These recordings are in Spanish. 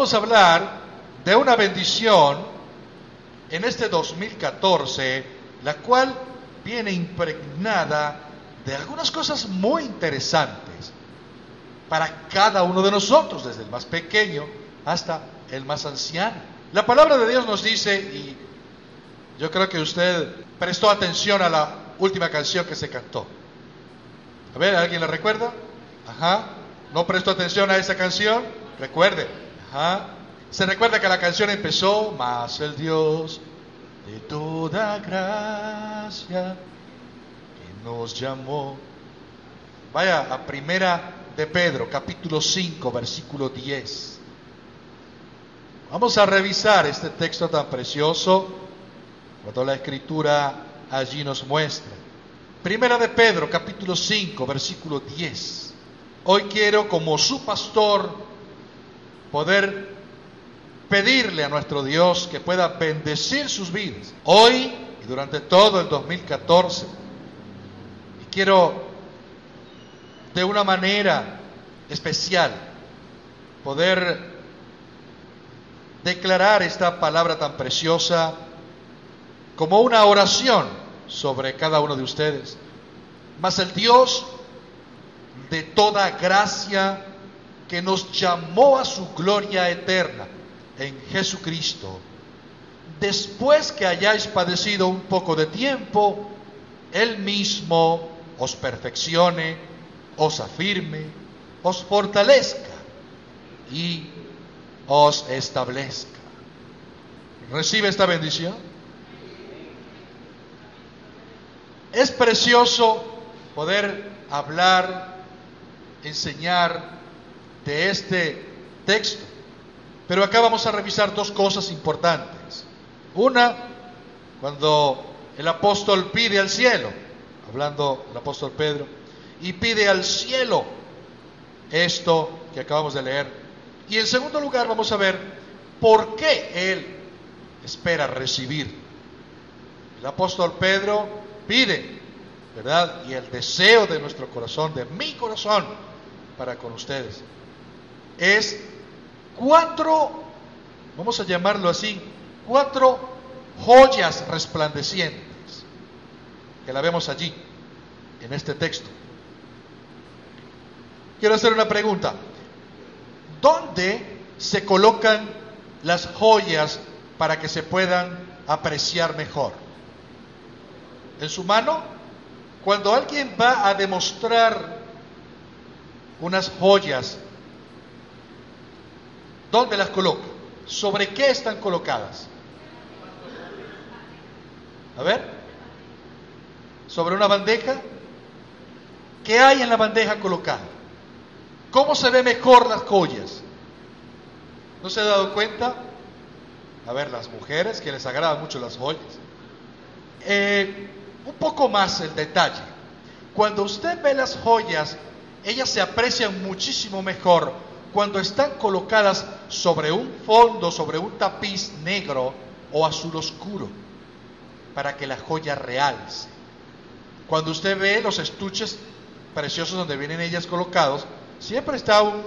vamos a hablar de una bendición en este 2014, la cual viene impregnada de algunas cosas muy interesantes para cada uno de nosotros, desde el más pequeño hasta el más anciano. La palabra de Dios nos dice, y yo creo que usted prestó atención a la última canción que se cantó. A ver, ¿alguien la recuerda? Ajá. ¿No prestó atención a esa canción? Recuerde. Se recuerda que la canción empezó, más el Dios de toda gracia que nos llamó. Vaya a primera de Pedro, capítulo 5, versículo 10. Vamos a revisar este texto tan precioso, cuando la escritura allí nos muestra. Primera de Pedro, capítulo 5, versículo 10. Hoy quiero, como su pastor, poder pedirle a nuestro Dios que pueda bendecir sus vidas, hoy y durante todo el 2014. Y quiero de una manera especial poder declarar esta palabra tan preciosa como una oración sobre cada uno de ustedes. Mas el Dios de toda gracia que nos llamó a su gloria eterna en Jesucristo, después que hayáis padecido un poco de tiempo, Él mismo os perfeccione, os afirme, os fortalezca y os establezca. ¿Recibe esta bendición? Es precioso poder hablar, enseñar de este texto pero acá vamos a revisar dos cosas importantes. Una, cuando el apóstol pide al cielo, hablando el apóstol Pedro, y pide al cielo esto que acabamos de leer. Y en segundo lugar vamos a ver por qué él espera recibir. El apóstol Pedro pide, ¿verdad? Y el deseo de nuestro corazón, de mi corazón, para con ustedes, es cuatro, vamos a llamarlo así, cuatro joyas resplandecientes que la vemos allí, en este texto. Quiero hacer una pregunta. ¿Dónde se colocan las joyas para que se puedan apreciar mejor? ¿En su mano? Cuando alguien va a demostrar unas joyas ¿Dónde las coloca? ¿Sobre qué están colocadas? A ver. ¿Sobre una bandeja? ¿Qué hay en la bandeja colocada? ¿Cómo se ve mejor las joyas? ¿No se ha dado cuenta? A ver, las mujeres que les agradan mucho las joyas. Eh, un poco más el detalle. Cuando usted ve las joyas, ellas se aprecian muchísimo mejor cuando están colocadas sobre un fondo, sobre un tapiz negro o azul oscuro, para que la joya realce. Cuando usted ve los estuches preciosos donde vienen ellas colocados, siempre está un,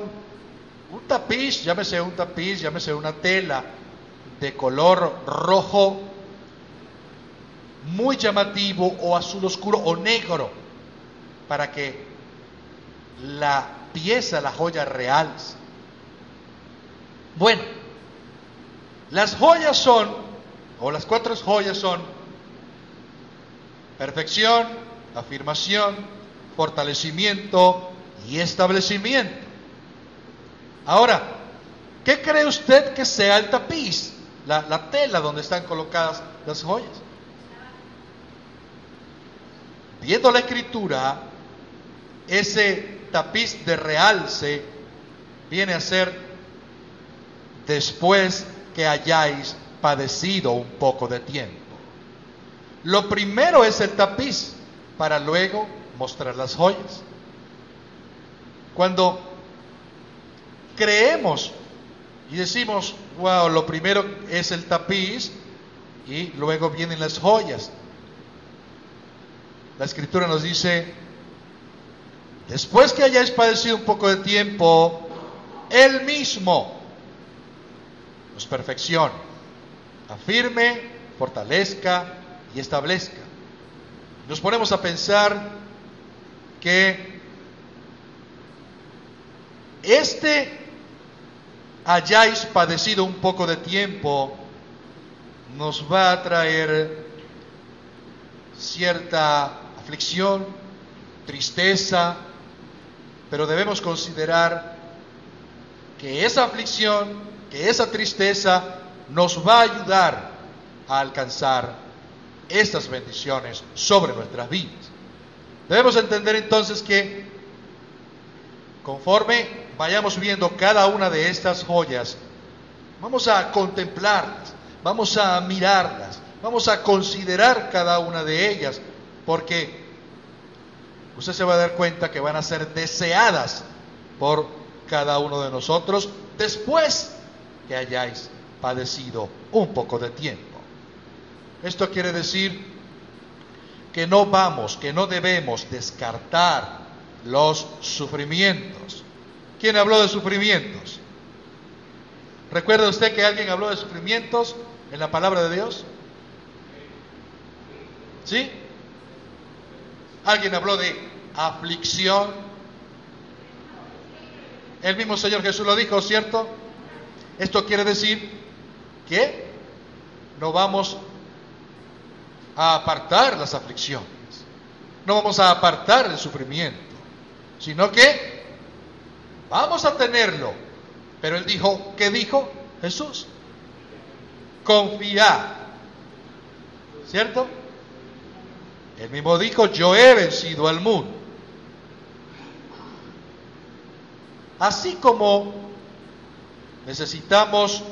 un tapiz, llámese un tapiz, llámese una tela de color rojo muy llamativo o azul oscuro o negro, para que la pieza, la joya realce. Bueno, las joyas son, o las cuatro joyas son, perfección, afirmación, fortalecimiento y establecimiento. Ahora, ¿qué cree usted que sea el tapiz? La, la tela donde están colocadas las joyas. Viendo la escritura, ese tapiz de realce viene a ser después que hayáis padecido un poco de tiempo. Lo primero es el tapiz para luego mostrar las joyas. Cuando creemos y decimos, wow, lo primero es el tapiz y luego vienen las joyas. La escritura nos dice, después que hayáis padecido un poco de tiempo, Él mismo nos perfeccione, afirme, fortalezca y establezca. Nos ponemos a pensar que este hayáis padecido un poco de tiempo nos va a traer cierta aflicción, tristeza, pero debemos considerar que esa aflicción, que esa tristeza nos va a ayudar a alcanzar estas bendiciones sobre nuestras vidas. Debemos entender entonces que conforme vayamos viendo cada una de estas joyas, vamos a contemplarlas, vamos a mirarlas, vamos a considerar cada una de ellas, porque usted se va a dar cuenta que van a ser deseadas por cada uno de nosotros después que hayáis padecido un poco de tiempo. Esto quiere decir que no vamos, que no debemos descartar los sufrimientos. ¿Quién habló de sufrimientos? ¿Recuerda usted que alguien habló de sufrimientos en la palabra de Dios? ¿Sí? Alguien habló de aflicción. El mismo Señor Jesús lo dijo, ¿cierto? Esto quiere decir que no vamos a apartar las aflicciones, no vamos a apartar el sufrimiento, sino que vamos a tenerlo. Pero él dijo, ¿qué dijo Jesús? Confiar. ¿Cierto? Él mismo dijo, yo he vencido al mundo. Así como necesitamos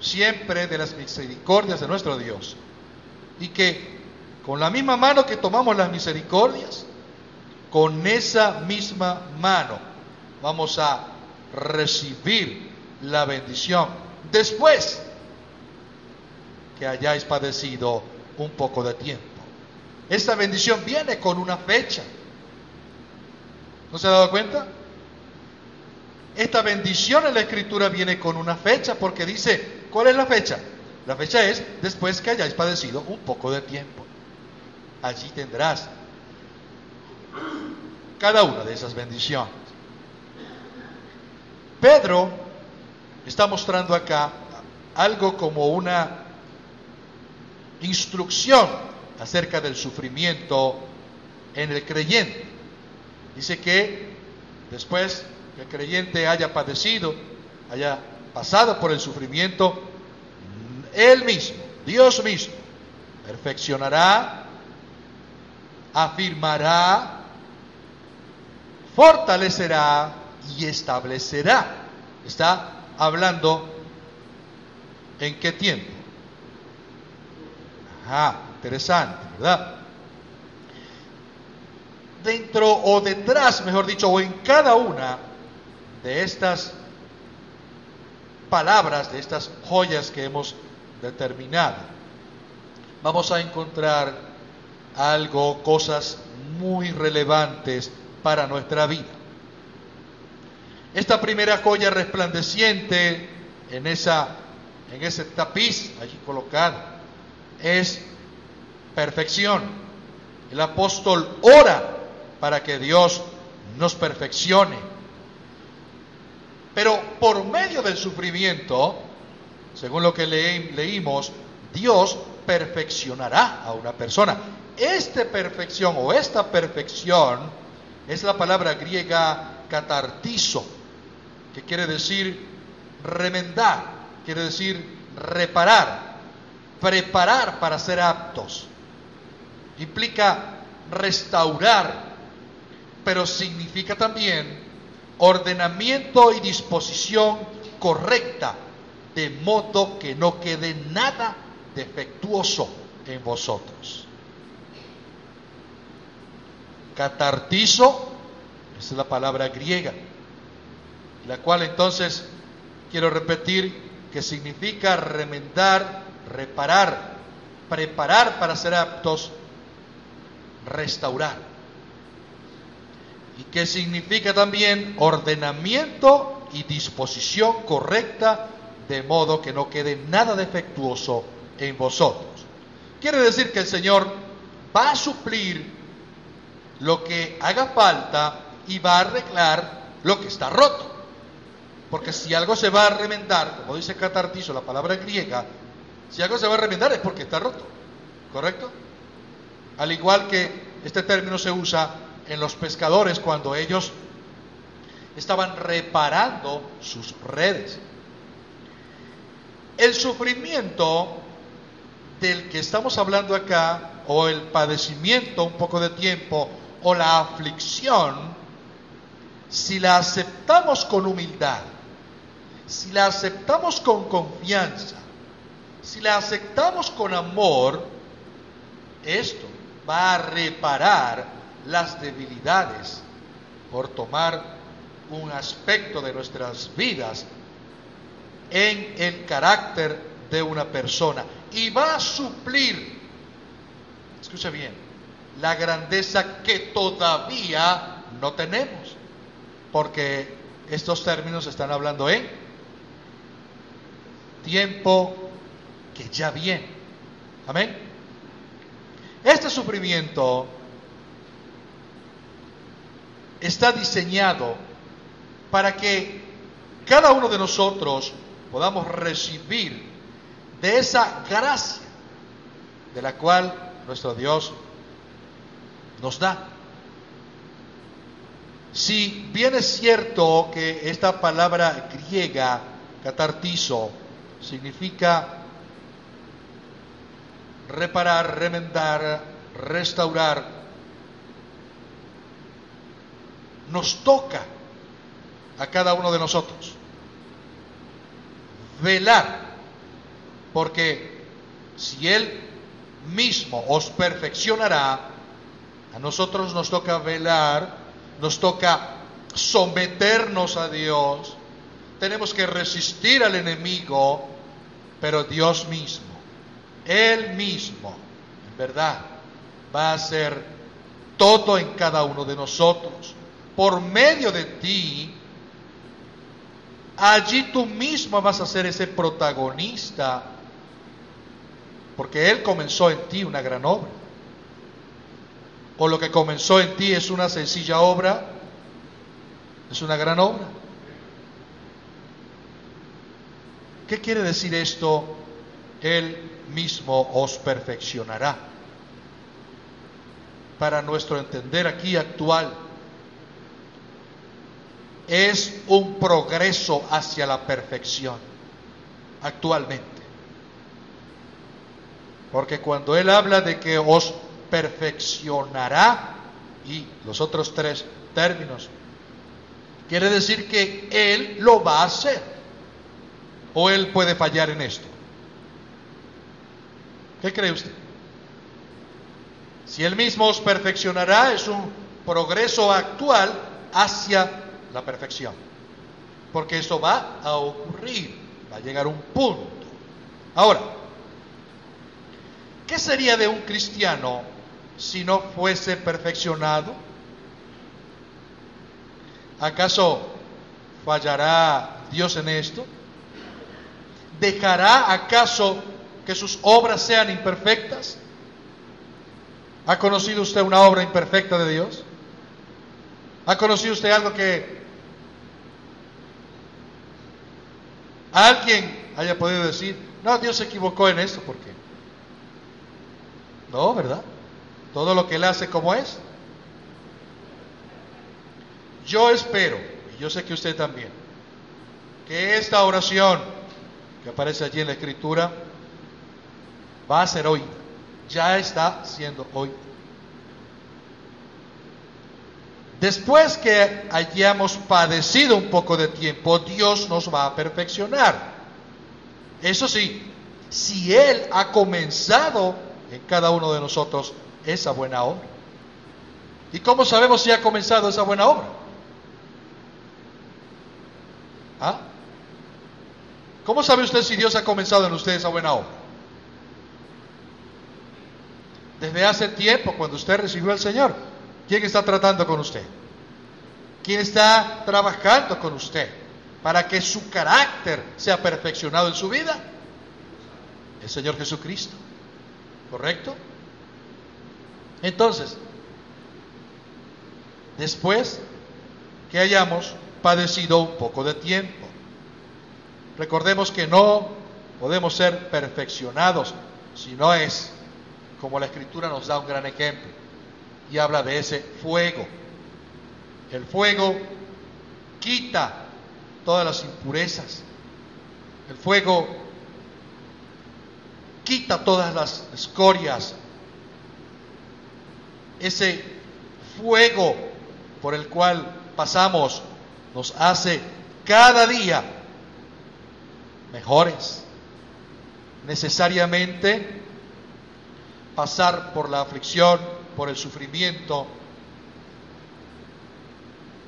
siempre de las misericordias de nuestro Dios y que con la misma mano que tomamos las misericordias, con esa misma mano vamos a recibir la bendición después que hayáis padecido un poco de tiempo. Esta bendición viene con una fecha. ¿No se ha dado cuenta? Esta bendición en la escritura viene con una fecha porque dice, ¿cuál es la fecha? La fecha es después que hayáis padecido un poco de tiempo. Allí tendrás cada una de esas bendiciones. Pedro está mostrando acá algo como una instrucción acerca del sufrimiento en el creyente. Dice que después que el creyente haya padecido, haya pasado por el sufrimiento, él mismo, Dios mismo, perfeccionará, afirmará, fortalecerá y establecerá. Está hablando en qué tiempo. Ajá, interesante, ¿verdad? Dentro o detrás, mejor dicho, o en cada una de estas palabras, de estas joyas que hemos determinado, vamos a encontrar algo, cosas muy relevantes para nuestra vida. Esta primera joya resplandeciente en, esa, en ese tapiz allí colocado es perfección. El apóstol ora para que Dios nos perfeccione. Pero por medio del sufrimiento, según lo que leímos, Dios perfeccionará a una persona. Esta perfección o esta perfección es la palabra griega catartizo, que quiere decir remendar, quiere decir reparar, preparar para ser aptos. Implica restaurar, pero significa también ordenamiento y disposición correcta de modo que no quede nada defectuoso en vosotros. Catartizo, esa es la palabra griega, la cual entonces quiero repetir que significa remendar, reparar, preparar para ser aptos, restaurar. Y que significa también ordenamiento y disposición correcta de modo que no quede nada defectuoso en vosotros. Quiere decir que el Señor va a suplir lo que haga falta y va a arreglar lo que está roto. Porque si algo se va a remendar, como dice catartizo, la palabra griega, si algo se va a remendar es porque está roto. ¿Correcto? Al igual que este término se usa en los pescadores cuando ellos estaban reparando sus redes. El sufrimiento del que estamos hablando acá, o el padecimiento un poco de tiempo, o la aflicción, si la aceptamos con humildad, si la aceptamos con confianza, si la aceptamos con amor, esto va a reparar las debilidades, por tomar un aspecto de nuestras vidas en el carácter de una persona y va a suplir, escucha bien, la grandeza que todavía no tenemos, porque estos términos están hablando en tiempo que ya viene. Amén. Este sufrimiento está diseñado para que cada uno de nosotros podamos recibir de esa gracia de la cual nuestro Dios nos da. Si bien es cierto que esta palabra griega, catartizo, significa reparar, remendar, restaurar, nos toca a cada uno de nosotros velar, porque si Él mismo os perfeccionará, a nosotros nos toca velar, nos toca someternos a Dios, tenemos que resistir al enemigo, pero Dios mismo, Él mismo, en verdad, va a hacer todo en cada uno de nosotros. Por medio de ti, allí tú mismo vas a ser ese protagonista, porque Él comenzó en ti una gran obra. O lo que comenzó en ti es una sencilla obra, es una gran obra. ¿Qué quiere decir esto? Él mismo os perfeccionará. Para nuestro entender aquí actual, es un progreso hacia la perfección actualmente. Porque cuando Él habla de que os perfeccionará, y los otros tres términos, quiere decir que Él lo va a hacer. ¿O Él puede fallar en esto? ¿Qué cree usted? Si Él mismo os perfeccionará, es un progreso actual hacia la perfección. Porque eso va a ocurrir, va a llegar un punto. Ahora, ¿qué sería de un cristiano si no fuese perfeccionado? ¿Acaso fallará Dios en esto? ¿Dejará acaso que sus obras sean imperfectas? ¿Ha conocido usted una obra imperfecta de Dios? ¿Ha conocido usted algo que alguien haya podido decir, no, Dios se equivocó en eso, ¿por qué? No, ¿verdad? Todo lo que Él hace como es. Yo espero, y yo sé que usted también, que esta oración que aparece allí en la escritura va a ser hoy, ya está siendo hoy. Después que hayamos padecido un poco de tiempo, Dios nos va a perfeccionar. Eso sí, si Él ha comenzado en cada uno de nosotros esa buena obra. ¿Y cómo sabemos si ha comenzado esa buena obra? ¿Ah? ¿Cómo sabe usted si Dios ha comenzado en usted esa buena obra? Desde hace tiempo, cuando usted recibió al Señor. ¿Quién está tratando con usted? ¿Quién está trabajando con usted? para que su carácter sea perfeccionado en su vida? El Señor Jesucristo. ¿Correcto? Entonces, después que hayamos padecido un poco de tiempo, recordemos que no podemos ser perfeccionados si no es como la Escritura nos da un gran ejemplo y habla de ese fuego. El fuego quita todas las impurezas. El fuego quita todas las escorias. Ese fuego por el cual pasamos nos hace cada día mejores. Necesariamente pasar por la aflicción, por el sufrimiento,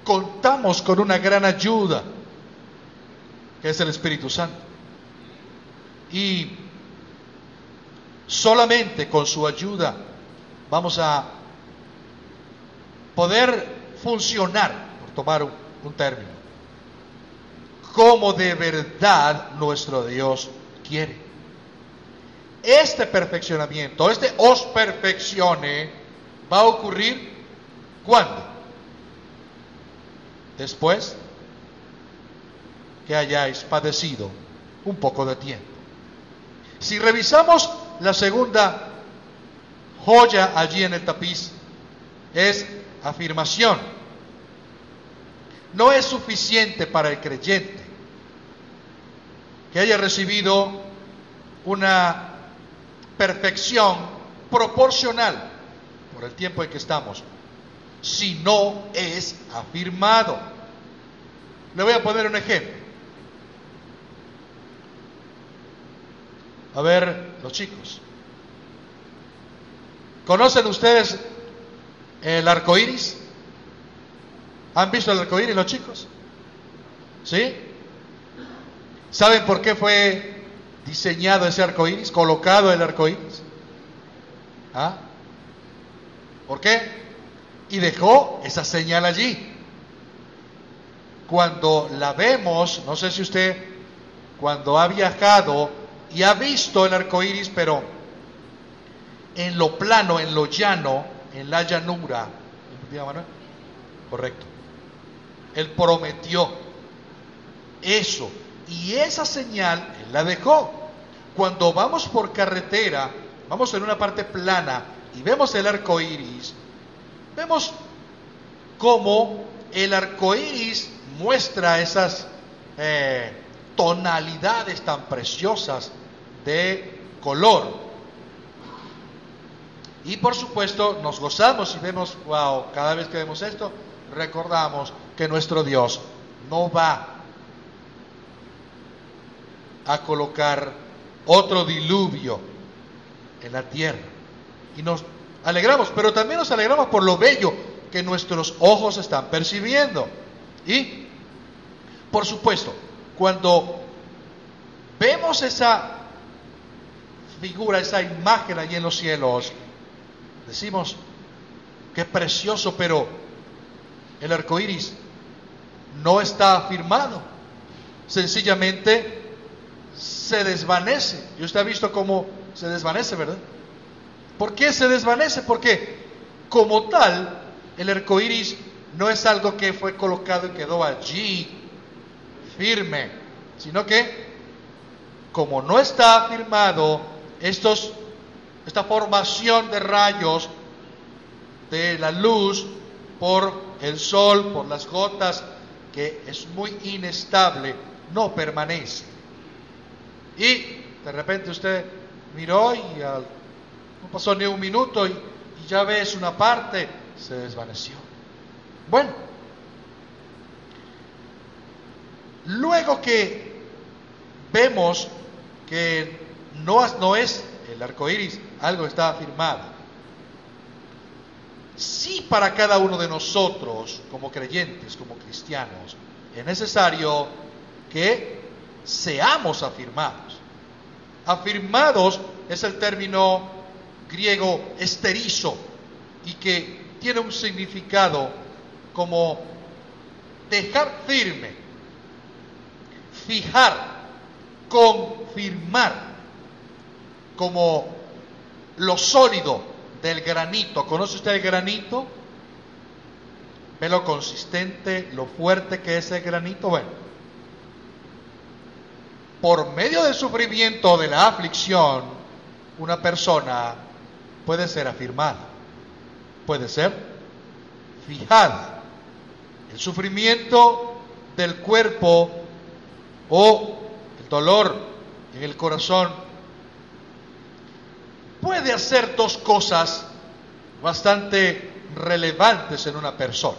contamos con una gran ayuda, que es el Espíritu Santo. Y solamente con su ayuda vamos a poder funcionar, por tomar un, un término, como de verdad nuestro Dios quiere. Este perfeccionamiento, este os perfeccione, va a ocurrir ¿cuándo? Después que hayáis padecido un poco de tiempo. Si revisamos la segunda joya allí en el tapiz, es afirmación. No es suficiente para el creyente que haya recibido una perfección proporcional por el tiempo en que estamos, si no es afirmado. Le voy a poner un ejemplo. A ver, los chicos. ¿Conocen ustedes el arco iris? ¿Han visto el arco iris los chicos? ¿Sí? ¿Saben por qué fue diseñado ese arco iris, colocado el arco iris. ¿Ah? ¿Por qué? Y dejó esa señal allí. Cuando la vemos, no sé si usted, cuando ha viajado y ha visto el arco iris, pero en lo plano, en lo llano, en la llanura, Correcto. Él prometió eso y esa señal Él la dejó. Cuando vamos por carretera, vamos en una parte plana y vemos el arco iris, vemos cómo el arco iris muestra esas eh, tonalidades tan preciosas de color. Y por supuesto nos gozamos y vemos, wow, cada vez que vemos esto, recordamos que nuestro Dios no va a colocar otro diluvio en la tierra. Y nos alegramos, pero también nos alegramos por lo bello que nuestros ojos están percibiendo. Y, por supuesto, cuando vemos esa figura, esa imagen allí en los cielos, decimos, qué precioso, pero el arco iris no está afirmado. Sencillamente se desvanece. Y usted ha visto cómo se desvanece, ¿verdad? ¿Por qué se desvanece? Porque como tal, el arco iris no es algo que fue colocado y quedó allí firme, sino que como no está firmado, estos, esta formación de rayos de la luz por el sol, por las gotas, que es muy inestable, no permanece. Y de repente usted miró y no pasó ni un minuto y, ya ves una parte, se desvaneció. Bueno, luego que vemos que no, no es el arco iris, algo está afirmado. Sí, para cada uno de nosotros, como creyentes, como cristianos, es necesario que seamos afirmados. Afirmados es el término griego esterizo y que tiene un significado como dejar firme, fijar, confirmar como lo sólido del granito. ¿Conoce usted el granito? ¿Ve lo consistente, lo fuerte que es el granito? Bueno, por medio del sufrimiento, de la aflicción, una persona puede ser afirmada, puede ser fijada. El sufrimiento del cuerpo o el dolor en el corazón puede hacer dos cosas bastante relevantes en una persona.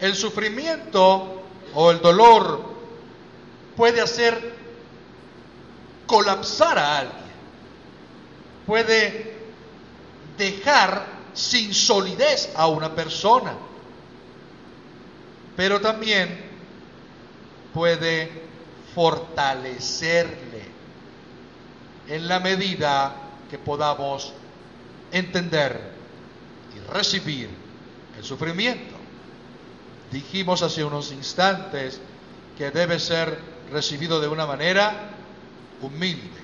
El sufrimiento o el dolor puede hacer colapsar a alguien, puede dejar sin solidez a una persona, pero también puede fortalecerle en la medida que podamos entender y recibir el sufrimiento. Dijimos hace unos instantes que debe ser recibido de una manera humilde,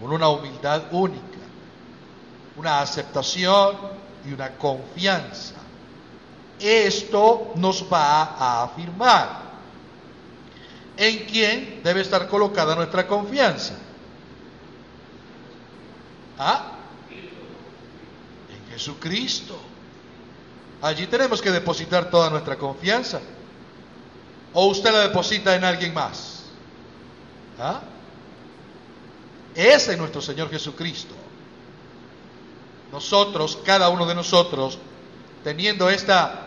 con una humildad única, una aceptación y una confianza. Esto nos va a afirmar en quién debe estar colocada nuestra confianza ¿Ah? En Jesucristo. Allí tenemos que depositar toda nuestra confianza. ¿O usted la deposita en alguien más? ¿Ah? Es en nuestro Señor Jesucristo. Nosotros, cada uno de nosotros, teniendo esta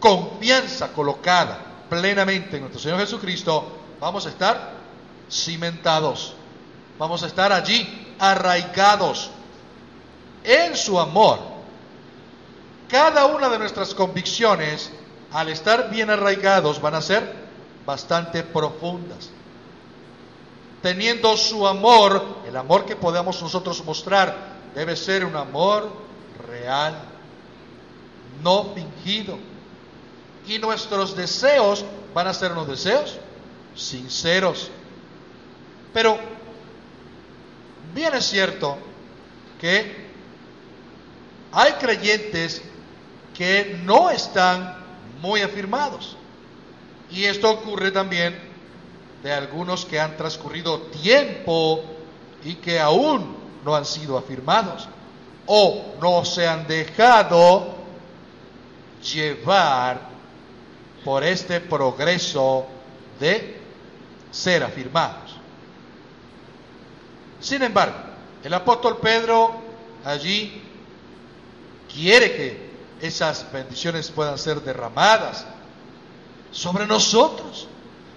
confianza colocada plenamente en nuestro Señor Jesucristo, vamos a estar cimentados. Vamos a estar allí arraigados en su amor. Cada una de nuestras convicciones, al estar bien arraigados, van a ser bastante profundas. Teniendo su amor, el amor que podamos nosotros mostrar, debe ser un amor real, no fingido. Y nuestros deseos van a ser unos deseos sinceros. Pero Bien es cierto que hay creyentes que no están muy afirmados. Y esto ocurre también de algunos que han transcurrido tiempo y que aún no han sido afirmados o no se han dejado llevar por este progreso de ser afirmados. Sin embargo, el apóstol Pedro allí quiere que esas bendiciones puedan ser derramadas sobre nosotros.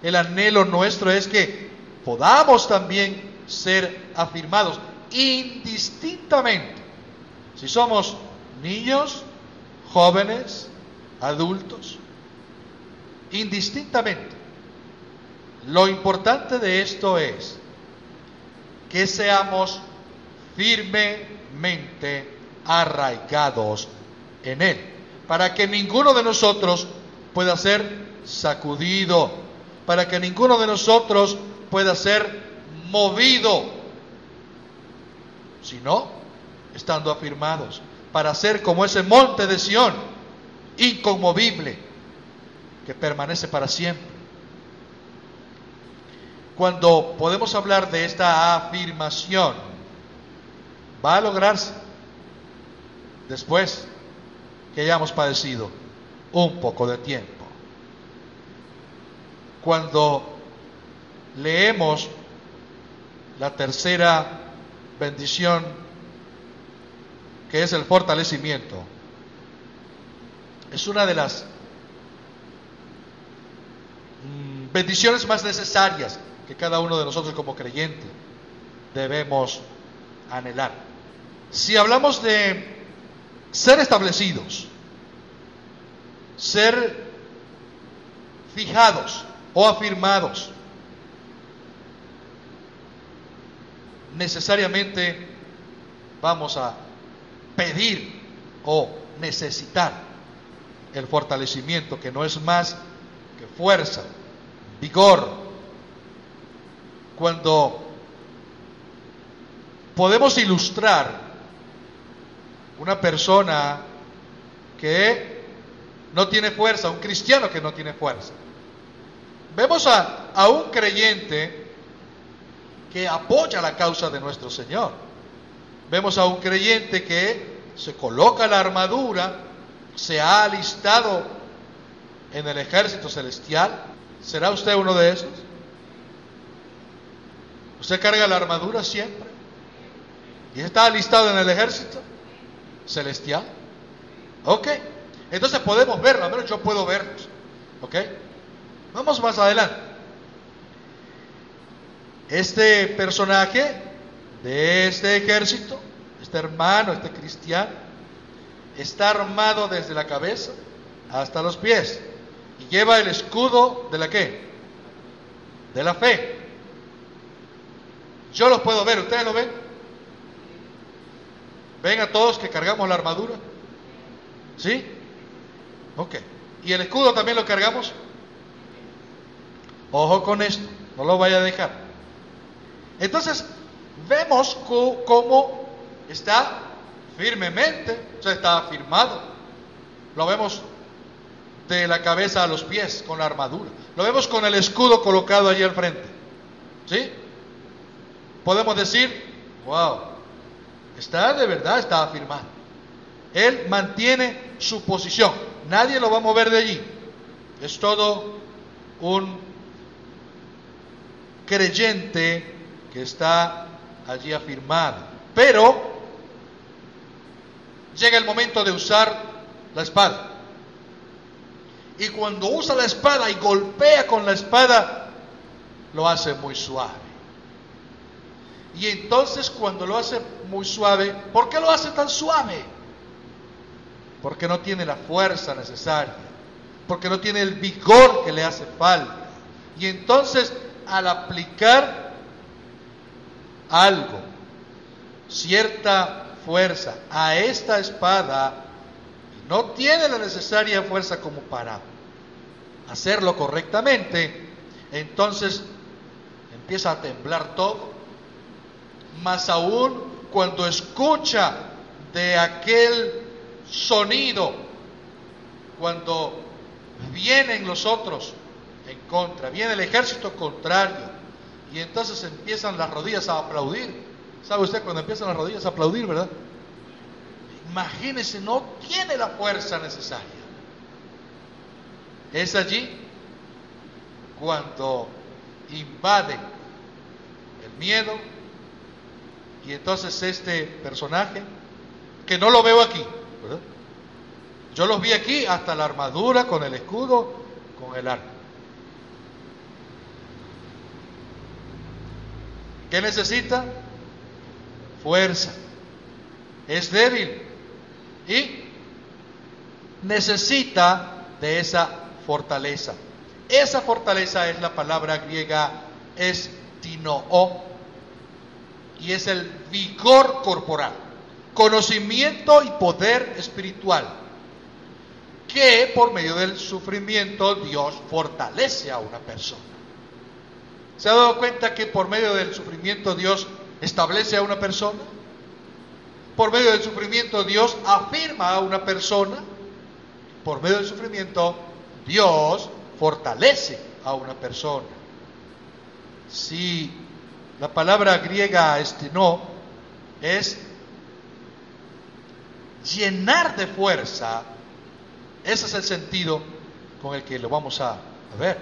El anhelo nuestro es que podamos también ser afirmados indistintamente. Si somos niños, jóvenes, adultos, indistintamente. Lo importante de esto es que seamos firmemente arraigados en Él, para que ninguno de nosotros pueda ser sacudido, para que ninguno de nosotros pueda ser movido, sino estando afirmados, para ser como ese monte de Sión, inconmovible, que permanece para siempre. Cuando podemos hablar de esta afirmación, va a lograrse después que hayamos padecido un poco de tiempo. Cuando leemos la tercera bendición, que es el fortalecimiento, es una de las mm, bendiciones más necesarias que cada uno de nosotros como creyente debemos anhelar. Si hablamos de ser establecidos, ser fijados o afirmados, necesariamente vamos a pedir o necesitar el fortalecimiento que no es más que fuerza, vigor, cuando podemos ilustrar una persona que no tiene fuerza, un cristiano que no tiene fuerza. Vemos a, a un creyente que apoya la causa de nuestro Señor. Vemos a un creyente que se coloca la armadura, se ha alistado en el ejército celestial. ¿Será usted uno de esos? ¿Usted carga la armadura siempre? ¿Y está alistado en el ejército celestial? Ok. Entonces podemos verlo, al menos yo puedo verlos. Ok. Vamos más adelante. Este personaje de este ejército, este hermano, este cristiano, está armado desde la cabeza hasta los pies y lleva el escudo de la qué? De la fe. Yo los puedo ver, ¿ustedes lo ven? ¿Ven a todos que cargamos la armadura? ¿Sí? Ok. ¿Y el escudo también lo cargamos? Ojo con esto, no lo vaya a dejar. Entonces, vemos cómo está firmemente, o sea, está afirmado. Lo vemos de la cabeza a los pies con la armadura. Lo vemos con el escudo colocado allí al frente. ¿Sí? Podemos decir, wow, está de verdad, está afirmado. Él mantiene su posición. Nadie lo va a mover de allí. Es todo un creyente que está allí afirmado. Pero llega el momento de usar la espada. Y cuando usa la espada y golpea con la espada, lo hace muy suave. Y entonces cuando lo hace muy suave, ¿por qué lo hace tan suave? Porque no tiene la fuerza necesaria, porque no tiene el vigor que le hace falta. Y entonces al aplicar algo, cierta fuerza a esta espada, no tiene la necesaria fuerza como para hacerlo correctamente, entonces empieza a temblar todo. Más aún cuando escucha de aquel sonido, cuando vienen los otros en contra, viene el ejército contrario, y entonces empiezan las rodillas a aplaudir. ¿Sabe usted cuando empiezan las rodillas a aplaudir, verdad? Imagínese, no tiene la fuerza necesaria. Es allí cuando invade el miedo y entonces este personaje, que no lo veo aquí. Yo los vi aquí hasta la armadura, con el escudo, con el arco. ¿Qué necesita? Fuerza. Es débil y necesita de esa fortaleza. Esa fortaleza es la palabra griega estinoo y es el vigor corporal, conocimiento y poder espiritual que por medio del sufrimiento Dios fortalece a una persona. ¿Se ha dado cuenta que por medio del sufrimiento Dios establece a una persona? Por medio del sufrimiento Dios afirma a una persona. Por medio del sufrimiento Dios fortalece a una persona. Si la palabra griega este no es llenar de fuerza, ese es el sentido con el que lo vamos a, a ver.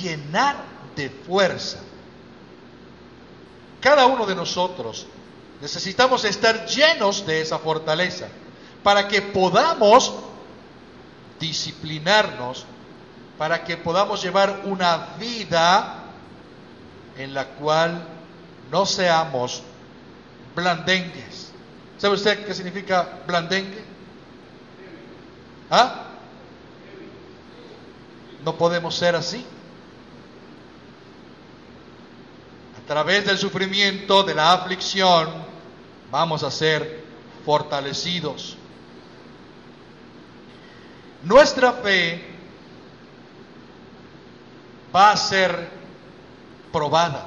Llenar de fuerza. Cada uno de nosotros necesitamos estar llenos de esa fortaleza para que podamos disciplinarnos, para que podamos llevar una vida en la cual no seamos blandengues. ¿Sabe usted qué significa blandengue? ¿Ah? No podemos ser así. a través del sufrimiento, de la aflicción, vamos a ser fortalecidos. Nuestra fe va a ser probada.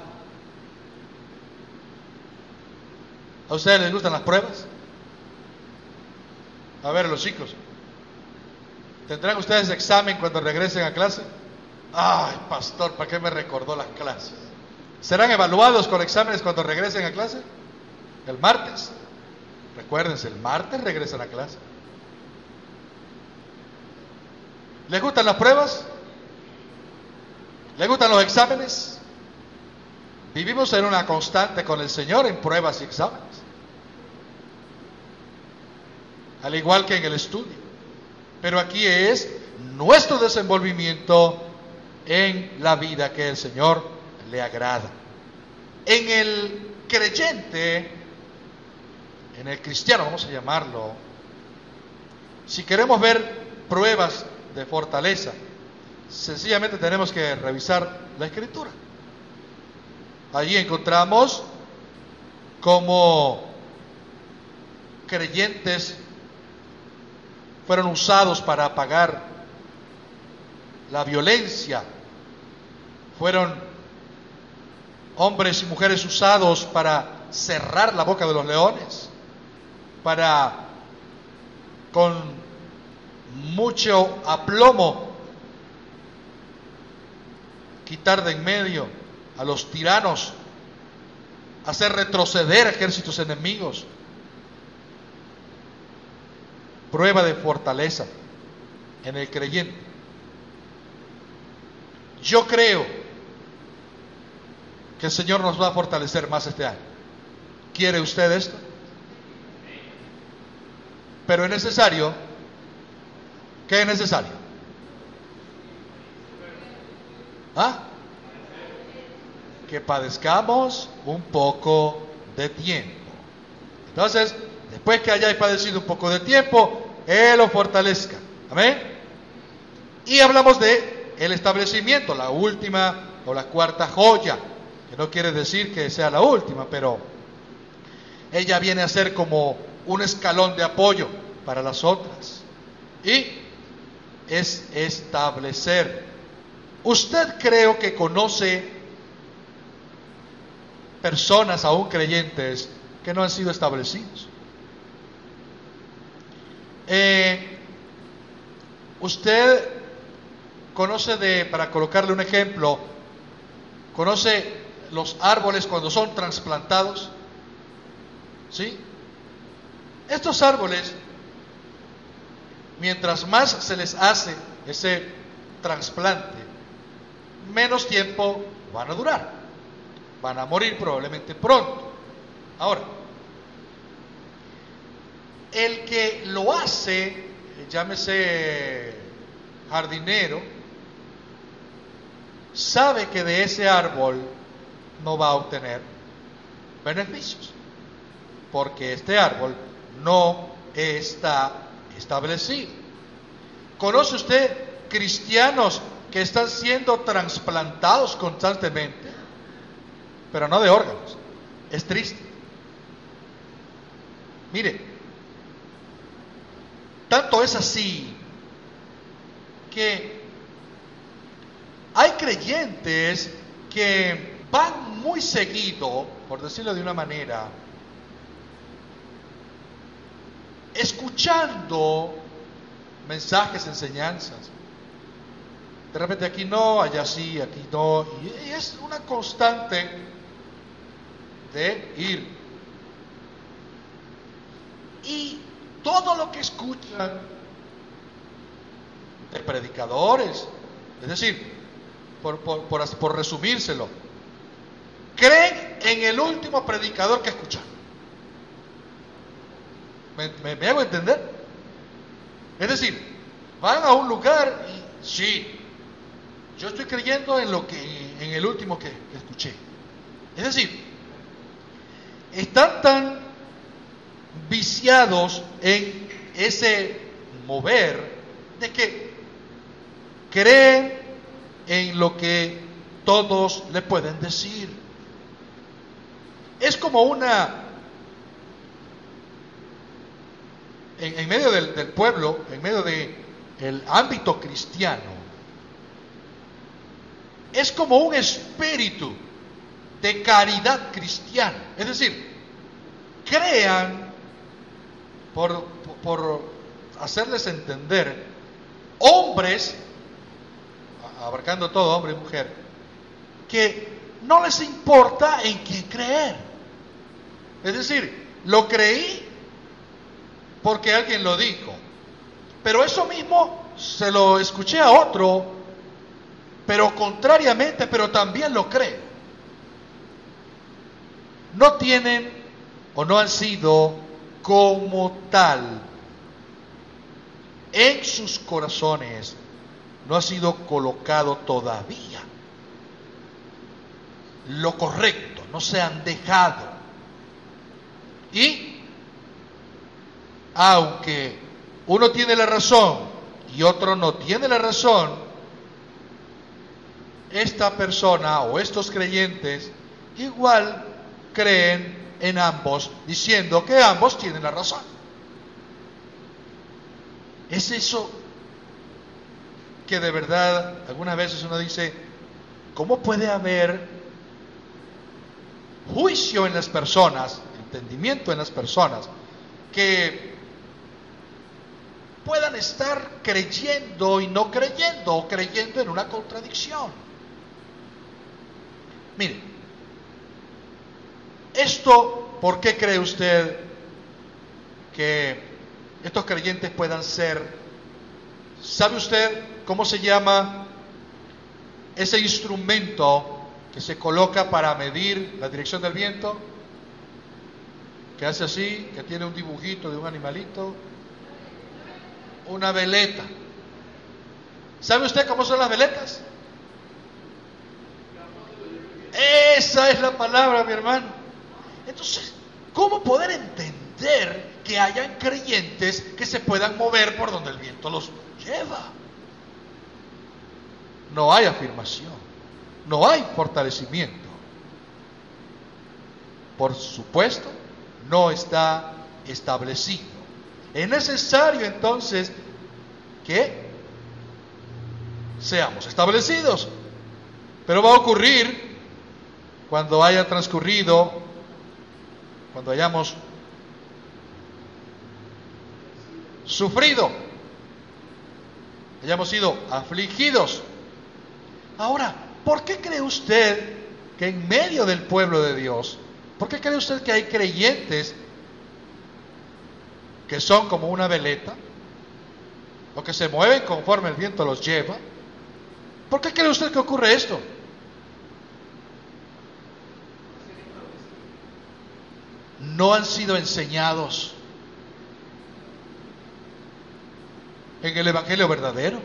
¿A ustedes les gustan las pruebas? A ver, los chicos, ¿tendrán ustedes examen cuando regresen a clase? Ay, pastor, ¿para qué me recordó las clases? ¿Serán evaluados con exámenes cuando regresen a clase? ¿El martes? Recuérdense, el martes regresan a clase. ¿Les gustan las pruebas? ¿Les gustan los exámenes? Vivimos en una constante con el Señor en pruebas y exámenes. Al igual que en el estudio. Pero aquí es nuestro desenvolvimiento en la vida que el Señor le agrada. En el creyente, en el cristiano, vamos a llamarlo, si queremos ver pruebas de fortaleza, sencillamente tenemos que revisar la escritura. Allí encontramos como creyentes fueron usados para apagar la violencia, fueron hombres y mujeres usados para cerrar la boca de los leones, para con mucho aplomo quitar de en medio a los tiranos, hacer retroceder ejércitos enemigos. Prueba de fortaleza en el creyente. Yo creo que el Señor nos va a fortalecer más este año. ¿Quiere usted esto? Pero es necesario. ¿Qué es necesario? ¿Ah? Que padezcamos un poco de tiempo. Entonces, después que hayáis padecido un poco de tiempo, Él lo fortalezca. Amén. Y hablamos de el establecimiento, la última o la cuarta joya, que no quiere decir que sea la última, pero ella viene a ser como un escalón de apoyo para las otras. Y es establecer Usted creo que conoce personas aún creyentes que no han sido establecidos. Eh, usted conoce de, para colocarle un ejemplo, conoce los árboles cuando son trasplantados. ¿Sí? Estos árboles, mientras más se les hace ese trasplante, menos tiempo van a durar. Van a morir probablemente pronto. Ahora, el que lo hace, llámese jardinero, sabe que de ese árbol no va a obtener beneficios, porque este árbol no está establecido. ¿Conoce usted cristianos que están siendo trasplantados constantemente, pero no de órganos. Es triste. Mire, tanto es así que hay creyentes que van muy seguido, por decirlo de una manera, escuchando mensajes, enseñanzas, de repente aquí no, allá sí, aquí no. Y es una constante de ir. Y todo lo que escuchan de predicadores, es decir, por, por, resumírselo, creen en el último predicador que escuchan. ¿Me, me hago entender? Es decir, van a un lugar y sí, yo estoy creyendo en lo que, en el último que, escuché. Es decir, están tan viciados en ese mover de que creen en lo que todos le pueden decir. Es como una... En, medio del, pueblo, en medio del el ámbito cristiano, es como un espíritu de caridad cristiana. Es decir, crean, por, por hacerles entender, hombres, abarcando todo, hombre y mujer, que no les importa en quién creer. Es decir, lo creí porque alguien lo dijo, pero eso mismo se lo escuché a otro, pero contrariamente, pero también lo creo. No tienen o no han sido como tal en sus corazones, no ha sido colocado todavía lo correcto, no se han dejado. Y aunque uno tiene la razón y otro no tiene la razón, esta persona o estos creyentes igual creen en ambos, diciendo que ambos tienen la razón. Es eso que de verdad algunas veces uno dice, ¿cómo puede haber juicio en las personas, entendimiento en las personas, que puedan estar creyendo y no creyendo o creyendo en una contradicción. Mire, esto, ¿por qué cree usted que estos creyentes puedan ser? ¿Sabe usted cómo se llama ese instrumento que se coloca para medir la dirección del viento? Que hace así, que tiene un dibujito de un animalito, una veleta. ¿Sabe usted cómo son las veletas? Esa es la palabra, mi hermano. Entonces, ¿cómo poder entender que hayan creyentes que se puedan mover por donde el viento los lleva? No hay afirmación, no hay fortalecimiento. Por supuesto, no está establecido. Es necesario entonces que seamos establecidos. Pero va a ocurrir cuando haya transcurrido, cuando hayamos sufrido, hayamos sido afligidos. Ahora, ¿por qué cree usted que en medio del pueblo de Dios, ¿por qué cree usted que hay creyentes que son como una veleta, o que se mueven conforme el viento los lleva. ¿Por qué cree usted que ocurre esto? No han sido enseñados en el Evangelio verdadero.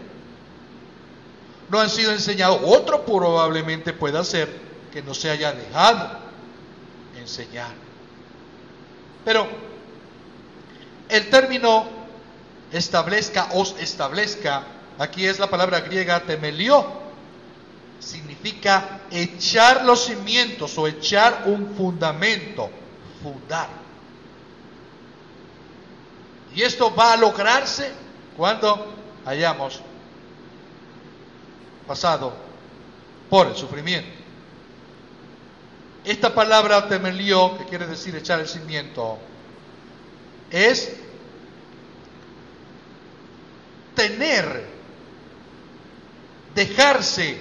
No han sido enseñados. Otro probablemente pueda ser que no se haya dejado enseñar. Pero el término establezca, os establezca, aquí es la palabra griega temelió, significa echar los cimientos o echar un fundamento, fundar. Y esto va a lograrse cuando hayamos pasado por el sufrimiento. Esta palabra temelió, que quiere decir echar el cimiento, es tener, dejarse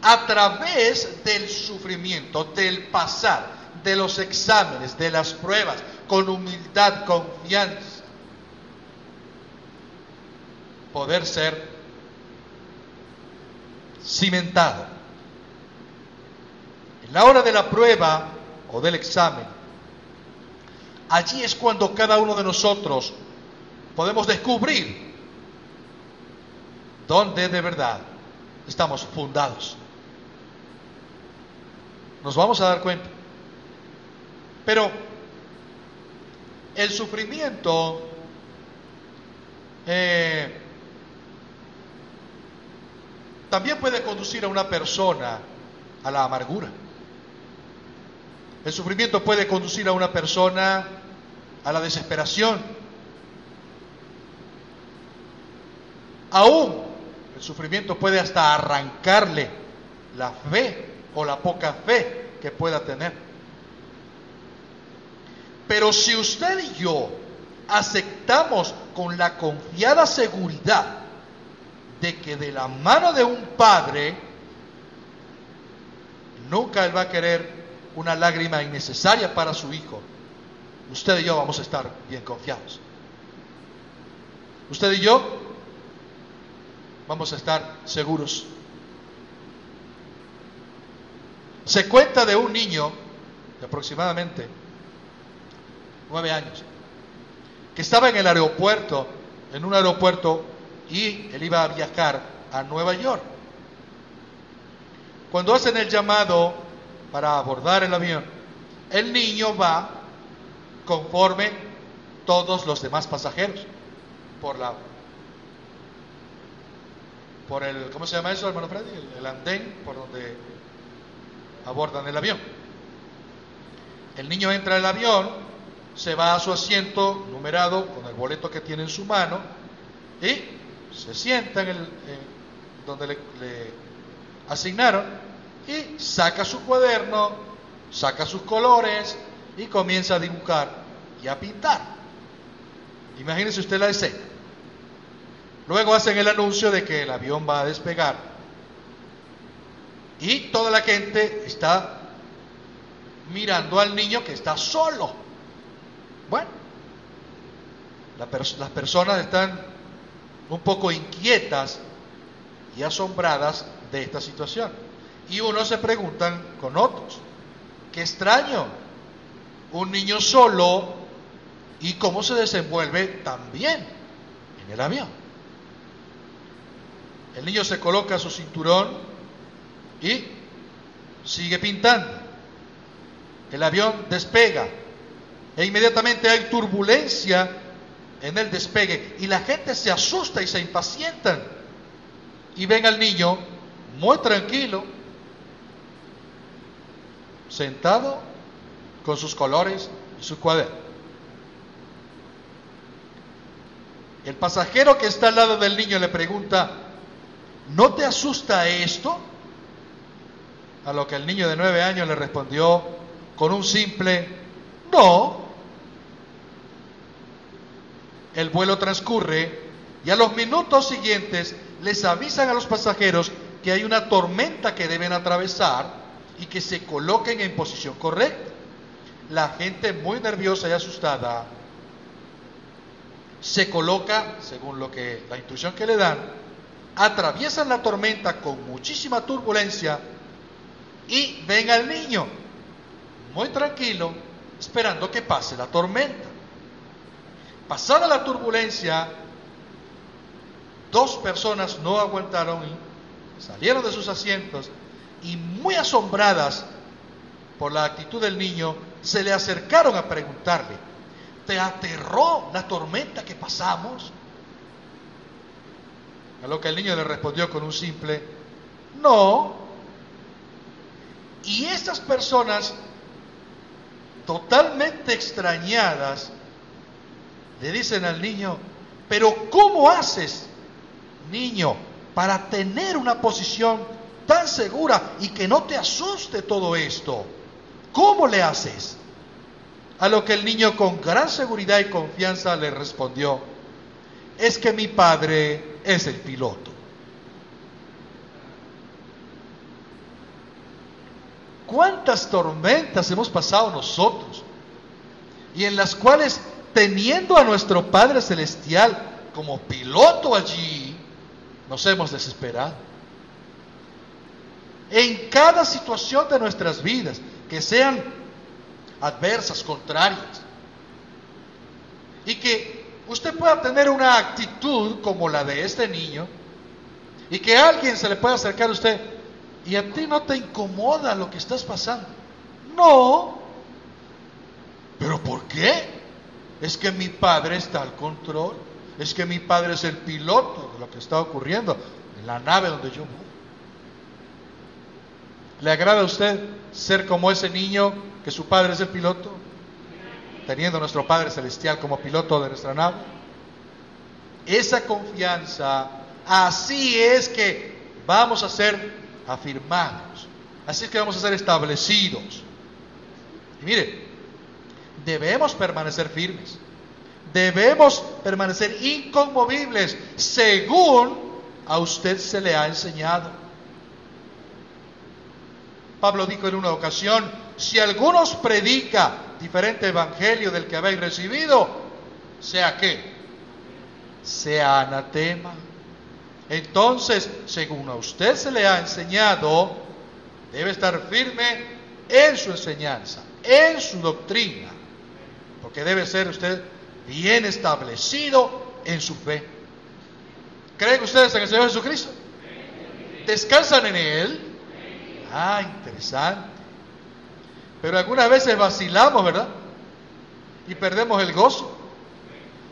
a través del sufrimiento, del pasar, de los exámenes, de las pruebas, con humildad, confianza, poder ser cimentado. En la hora de la prueba o del examen, allí es cuando cada uno de nosotros podemos descubrir dónde de verdad estamos fundados. Nos vamos a dar cuenta. Pero el sufrimiento eh, también puede conducir a una persona a la amargura. El sufrimiento puede conducir a una persona a la desesperación. Aún el El sufrimiento puede hasta arrancarle la fe o la poca fe que pueda tener. Pero si usted y yo aceptamos con la confiada seguridad de que de la mano de un padre nunca él va a querer una lágrima innecesaria para su hijo, usted y yo vamos a estar bien confiados. Usted y yo vamos a estar seguros. Se cuenta de un niño de aproximadamente nueve años que estaba en el aeropuerto, en un aeropuerto, y él iba a viajar a Nueva York. Cuando hacen el llamado para abordar el avión, el niño va conforme todos los demás pasajeros por la por el ¿cómo se llama eso, hermano Freddy? El, el andén por donde abordan el avión. El niño entra al avión, se va a su asiento numerado con el boleto que tiene en su mano y se sienta en el donde le, le asignaron y saca su cuaderno, saca sus colores y comienza a dibujar y a pintar. Imagínese usted la escena. Luego hacen el anuncio de que el avión va a despegar. Y toda la gente está mirando al niño que está solo. Bueno, las personas están un poco inquietas y asombradas de esta situación. Y unos se preguntan con otros, qué extraño, un niño solo y cómo se desenvuelve también en el avión. El niño se coloca su cinturón y sigue pintando. El avión despega e inmediatamente hay turbulencia en el despegue y la gente se asusta y se impacientan y ven al niño muy tranquilo, sentado con sus colores y su cuaderno. El pasajero que está al lado del niño le pregunta, ¿no te asusta esto? A lo que el niño de nueve años le respondió con un simple no. El vuelo transcurre y a los minutos siguientes les avisan a los pasajeros que hay una tormenta que deben atravesar y que se coloquen en posición correcta. La gente muy nerviosa y asustada se coloca, según lo que la instrucción que le dan, atraviesan la tormenta con muchísima turbulencia y ven al niño muy tranquilo esperando que pase la tormenta. Pasada la turbulencia, dos personas no aguantaron y salieron de sus asientos y muy asombradas por la actitud del niño, se le acercaron a preguntarle, ¿te aterró la tormenta que pasamos? A lo que el niño le respondió con un simple, no. Y esas personas, totalmente extrañadas, le dicen al niño, pero ¿cómo haces, niño, para tener una posición tan segura y que no te asuste todo esto? ¿Cómo le haces? A lo que el niño con gran seguridad y confianza le respondió, es que mi padre es el piloto. ¿Cuántas tormentas hemos pasado nosotros? Y en las cuales, teniendo a nuestro Padre Celestial como piloto allí, nos hemos desesperado. En cada situación de nuestras vidas, que sean adversas, contrarias, y que usted pueda tener una actitud como la de este niño, y que alguien se le pueda acercar a usted, y a ti no te incomoda lo que estás pasando. No. ¿Pero por qué? Es que mi padre está al control. Es que mi padre es el piloto de lo que está ocurriendo en la nave donde yo voy. ¿Le agrada a usted ser como ese niño que su padre es el piloto? Teniendo a nuestro Padre Celestial como piloto de nuestra nave. Esa confianza Así es que vamos a ser afirmados. Así es que vamos a ser establecidos. Y mire, debemos permanecer firmes. Debemos permanecer inconmovibles según a usted se le ha enseñado. Pablo dijo en una ocasión, si algunos predica diferente evangelio del que habéis recibido, sea qué, sea anatema. Entonces, según a usted se le ha enseñado, debe estar firme en su enseñanza, en su doctrina, porque debe ser usted bien establecido en su fe. ¿Creen ustedes en el Señor Jesucristo? ¿Descansan en Él? Ah, interesante. Pero algunas veces vacilamos, ¿verdad? Y perdemos el gozo.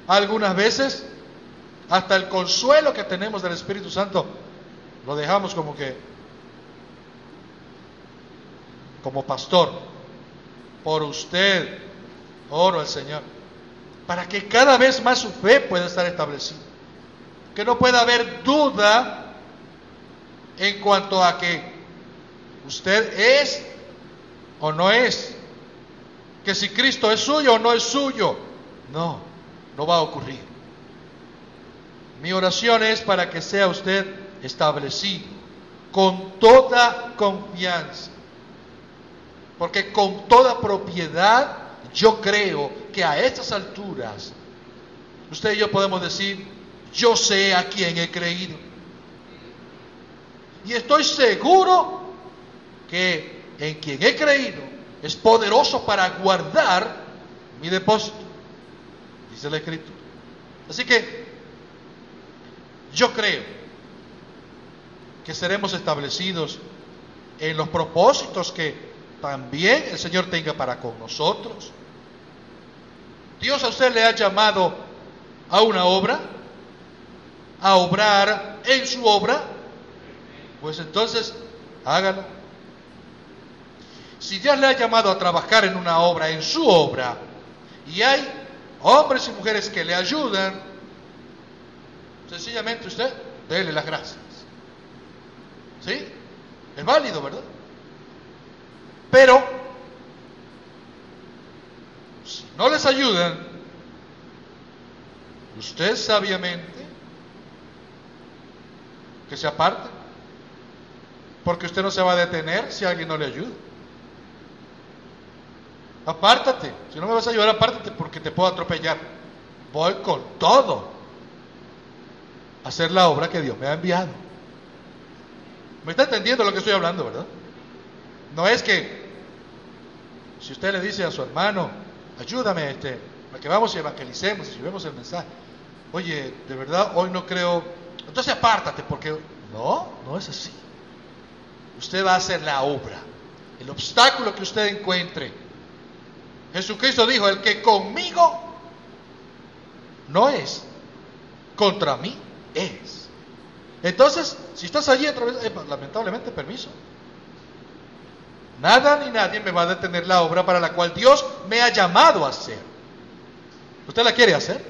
Algunas veces hasta el consuelo que tenemos del Espíritu Santo lo dejamos como que, como pastor, por usted, oro al Señor, para que cada vez más su fe pueda estar establecida. Que no pueda haber duda en cuanto a que usted es o no es. Que si Cristo es suyo o no es suyo. No, no va a ocurrir. Mi oración es para que sea usted establecido con toda confianza. Porque con toda propiedad yo creo que a estas alturas usted y yo podemos decir, yo sé a quién he creído. Y estoy seguro que en quien he creído es poderoso para guardar mi depósito, dice la Escritura. Así que yo creo que seremos establecidos en los propósitos que también el Señor tenga para con nosotros. Dios a usted le ha llamado a una obra, a obrar en su obra, pues entonces hágalo. Si Dios le ha llamado a trabajar en una obra, en su obra, y hay hombres y mujeres que le ayudan, sencillamente usted déle las gracias. ¿Sí? Es válido, ¿verdad? Pero, si no les ayudan, usted sabiamente que se aparte, porque usted no se va a detener si alguien no le ayuda. Apártate, si no me vas a ayudar, apártate porque te puedo atropellar. Voy con todo a hacer la obra que Dios me ha enviado. ¿Me está entendiendo lo que estoy hablando, verdad? No es que si usted le dice a su hermano, ayúdame, este, para que vamos y evangelicemos y llevemos el mensaje. Oye, de verdad, hoy no creo. Entonces apártate, porque no, no es así. Usted va a hacer la obra. El obstáculo que usted encuentre. Jesucristo dijo, el que conmigo no es, contra mí es. Entonces, si estás allí, eh, lamentablemente, permiso. Nada ni nadie me va a detener la obra para la cual Dios me ha llamado a hacer. ¿Usted la quiere hacer?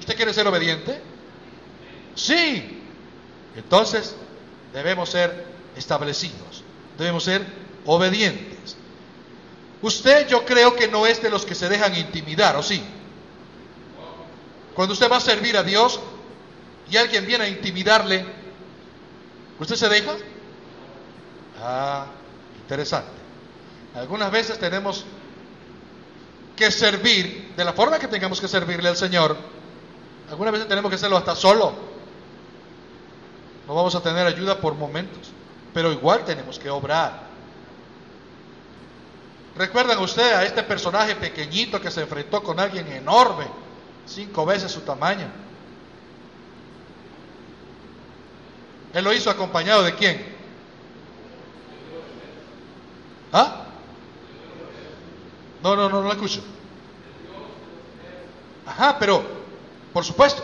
¿Usted quiere ser obediente? Sí. Entonces, debemos ser establecidos. Debemos ser obedientes. Usted yo creo que no es de los que se dejan intimidar, ¿o sí? Cuando usted va a servir a Dios y alguien viene a intimidarle, ¿usted se deja? Ah, interesante. Algunas veces tenemos que servir de la forma que tengamos que servirle al Señor. Algunas veces tenemos que hacerlo hasta solo. No vamos a tener ayuda por momentos, pero igual tenemos que obrar. ¿Recuerdan ustedes a este personaje pequeñito que se enfrentó con alguien enorme, cinco veces su tamaño? Él lo hizo acompañado de quién? ¿Ah? No, no, no, no lo escucho. Ajá, pero, por supuesto.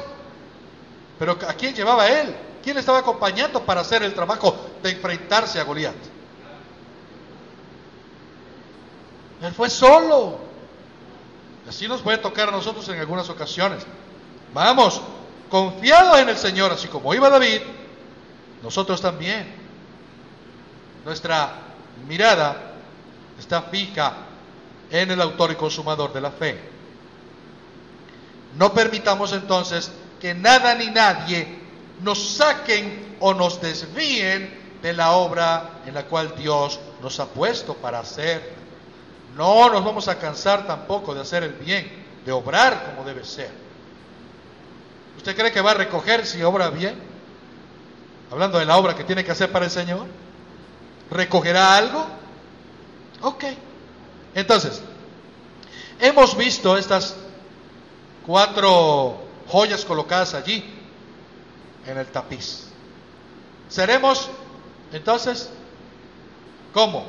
Pero ¿a quién llevaba él? ¿Quién le estaba acompañando para hacer el trabajo de enfrentarse a Goliat? Él fue solo. Así nos puede tocar a nosotros en algunas ocasiones. Vamos, confiados en el Señor, así como iba David, nosotros también. Nuestra mirada está fija en el autor y consumador de la fe. No permitamos entonces que nada ni nadie nos saquen o nos desvíen de la obra en la cual Dios nos ha puesto para hacer. No nos vamos a cansar tampoco de hacer el bien, de obrar como debe ser. ¿Usted cree que va a recoger si obra bien? Hablando de la obra que tiene que hacer para el Señor. ¿Recogerá algo? Ok. Entonces, hemos visto estas cuatro joyas colocadas allí en el tapiz. Seremos entonces, ¿cómo?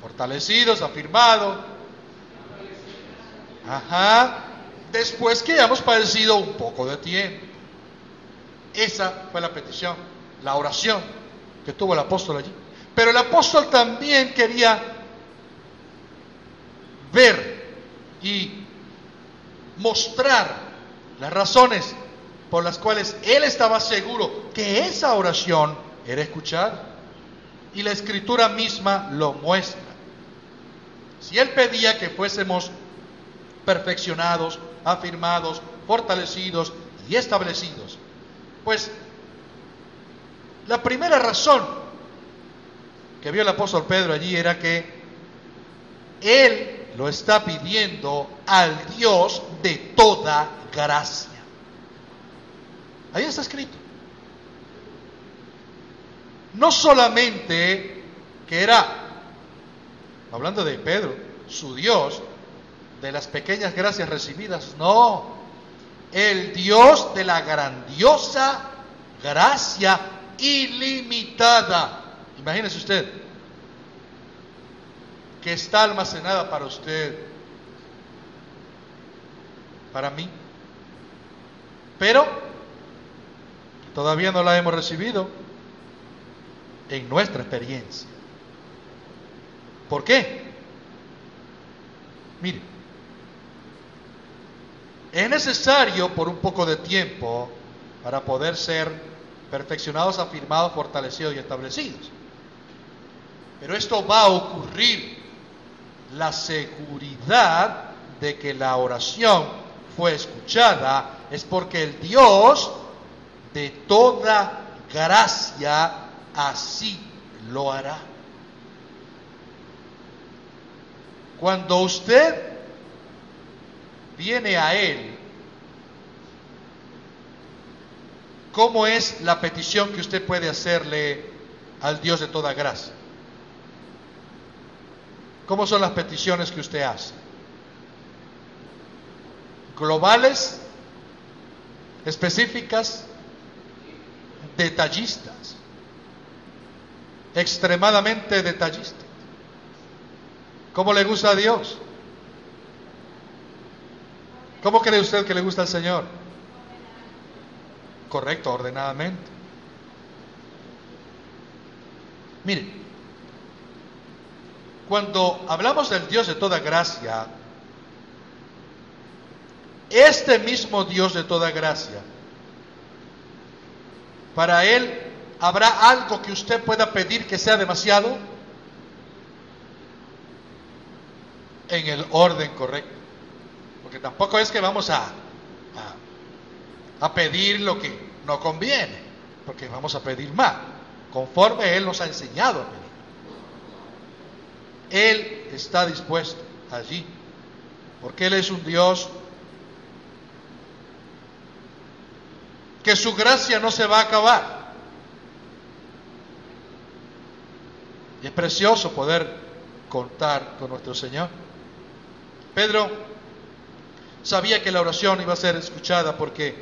Fortalecidos, afirmados. Ajá. Después que hayamos padecido un poco de tiempo. Esa fue la petición, la oración que tuvo el apóstol allí. Pero el apóstol también quería ver y mostrar las razones por las cuales él estaba seguro que esa oración era escuchada. Y la escritura misma lo muestra. Si él pedía que fuésemos perfeccionados, afirmados, fortalecidos y establecidos, pues la primera razón que vio el apóstol Pedro allí era que él lo está pidiendo al Dios de toda gracia. Ahí está escrito. No solamente que era, hablando de Pedro, su Dios, de las pequeñas gracias recibidas, no, el Dios de la grandiosa gracia ilimitada. Imagínese usted, que está almacenada para usted, para mí, pero todavía no la hemos recibido en nuestra experiencia. ¿Por qué? Mire, es necesario por un poco de tiempo para poder ser perfeccionados, afirmados, fortalecidos y establecidos. Pero esto va a ocurrir la seguridad de que la oración fue escuchada es porque el Dios de toda gracia así lo hará. Cuando usted viene a Él, ¿cómo es la petición que usted puede hacerle al Dios de toda gracia? ¿Cómo son las peticiones que usted hace? ¿Globales? ¿Específicas? ¿Detallistas? Extremadamente detallistas. ¿Cómo le gusta a Dios? ¿Cómo cree usted que le gusta al Señor? Correcto, ordenadamente. Mire, cuando hablamos del Dios de toda gracia, este mismo Dios de toda gracia, para Él habrá algo que usted pueda pedir que sea demasiado en el orden correcto. Porque tampoco es que vamos a, a, pedir lo que no conviene, porque vamos a pedir más, conforme Él nos ha enseñado a. Él está dispuesto allí, porque Él es un Dios que su gracia no se va a acabar. Y es precioso poder contar con nuestro Señor. Pedro sabía que la oración iba a ser escuchada porque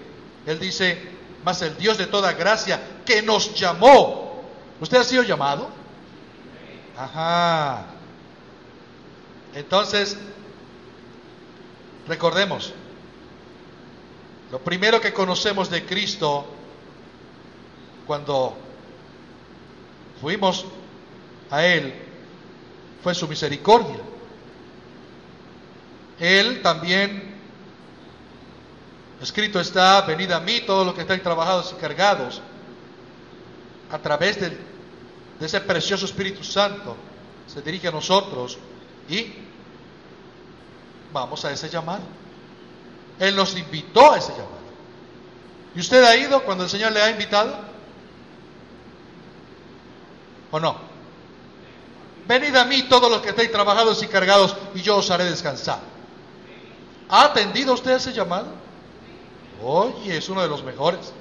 Él dice, más el Dios de toda gracia que nos llamó. ¿Usted ha sido llamado? Ajá. Entonces, recordemos, lo primero que conocemos de Cristo cuando fuimos a Él fue su misericordia. Él también Escrito está, venid a mí todos los que están trabajados y cargados, a través de, de ese precioso Espíritu Santo, se dirige a nosotros y vamos a ese llamado. Él nos invitó a ese llamado. ¿Y usted ha ido cuando el Señor le ha invitado? ¿O no? Venid a mí todos los que estéis trabajados y cargados y yo os haré descansar. ¿Ha atendido usted ese llamado? Oye, es uno de los mejores.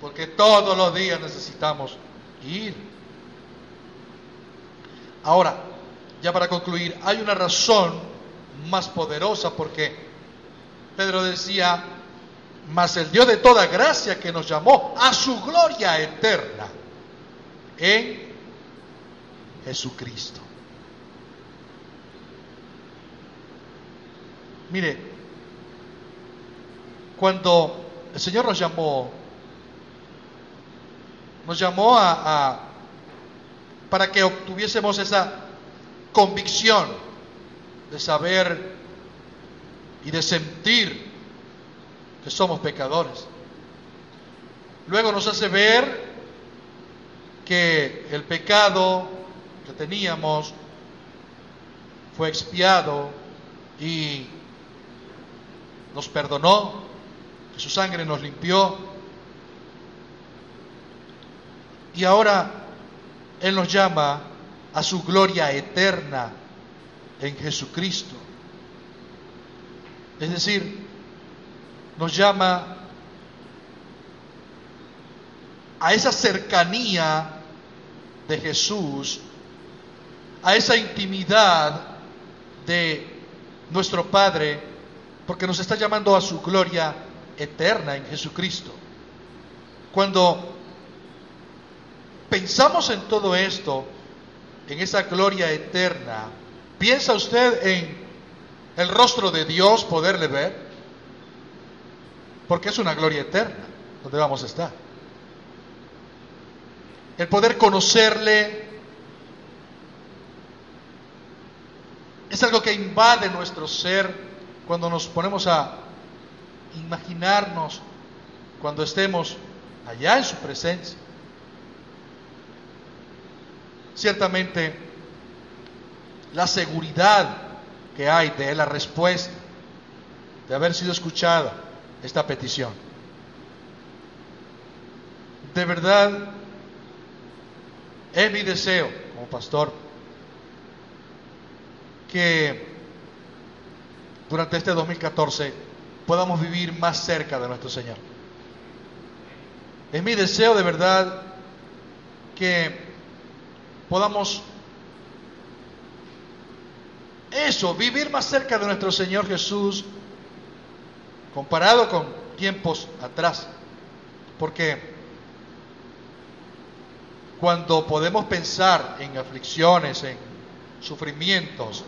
Porque todos los días necesitamos ir. Ahora, ya para concluir, hay una razón más poderosa porque Pedro decía, mas el Dios de toda gracia que nos llamó a su gloria eterna en Jesucristo. Mire, cuando el Señor nos llamó, nos llamó a, a para que obtuviésemos esa convicción de saber y de sentir que somos pecadores. Luego nos hace ver que el pecado que teníamos fue expiado y nos perdonó, que su sangre nos limpió. Y ahora Él nos llama a su gloria eterna en Jesucristo. Es decir, nos llama a esa cercanía de Jesús, a esa intimidad de nuestro Padre, porque nos está llamando a su gloria eterna en Jesucristo. Cuando pensamos en todo esto, en esa gloria eterna, ¿piensa usted en el rostro de Dios poderle ver? Porque es una gloria eterna donde vamos a estar. El poder conocerle es algo que invade nuestro ser cuando nos ponemos a imaginarnos cuando estemos allá en su presencia. Ciertamente, la seguridad que hay de la respuesta, de haber sido escuchada esta petición. De verdad, es mi deseo como pastor que durante este 2014 podamos vivir más cerca de nuestro Señor. Es mi deseo de verdad que podamos eso, vivir más cerca de nuestro Señor Jesús comparado con tiempos atrás. Porque cuando podemos pensar en aflicciones, en sufrimientos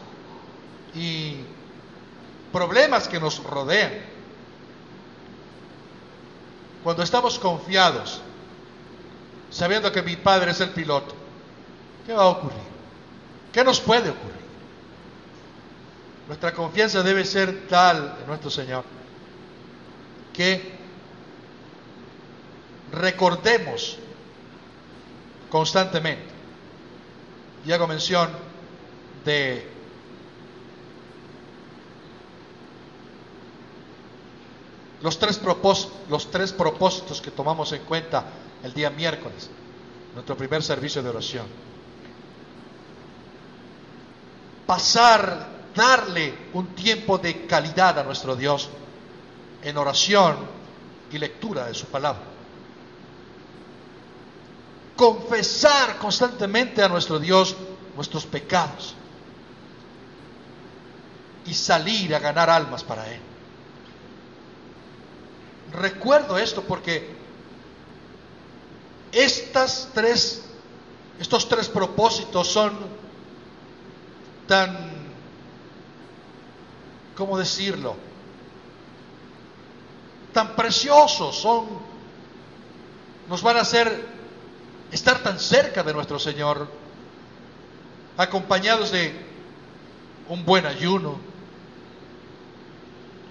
y problemas que nos rodean, cuando estamos confiados, sabiendo que mi Padre es el piloto, ¿qué va a ocurrir? ¿Qué nos puede ocurrir? Nuestra confianza debe ser tal en nuestro Señor que recordemos constantemente, y hago mención de los tres, propósitos, los tres propósitos que tomamos en cuenta el día miércoles, nuestro primer servicio de oración. Pasar, darle un tiempo de calidad a nuestro Dios en oración y lectura de su palabra. Confesar constantemente a nuestro Dios nuestros pecados y salir a ganar almas para Él. Recuerdo esto porque estas tres, estos tres propósitos son tan, ¿cómo decirlo? tan preciosos son, nos van a hacer estar tan cerca de nuestro Señor, acompañados de un buen ayuno,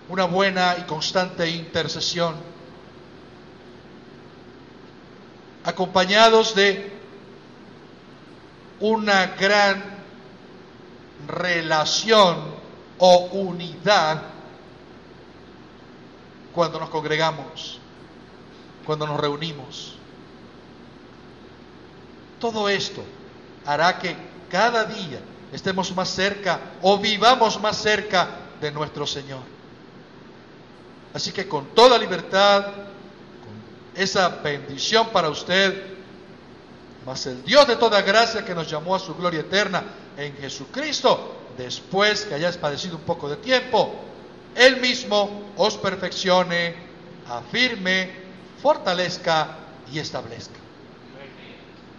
una buena y constante intercesión, acompañados de una gran relación o unidad cuando nos congregamos, cuando nos reunimos. Todo esto hará que cada día estemos más cerca o vivamos más cerca de nuestro Señor. Así que con toda libertad, con esa bendición para usted, mas el Dios de toda gracia que nos llamó a su gloria eterna en Jesucristo, después que hayáis padecido un poco de tiempo, Él mismo os perfeccione, afirme, fortalezca y establezca.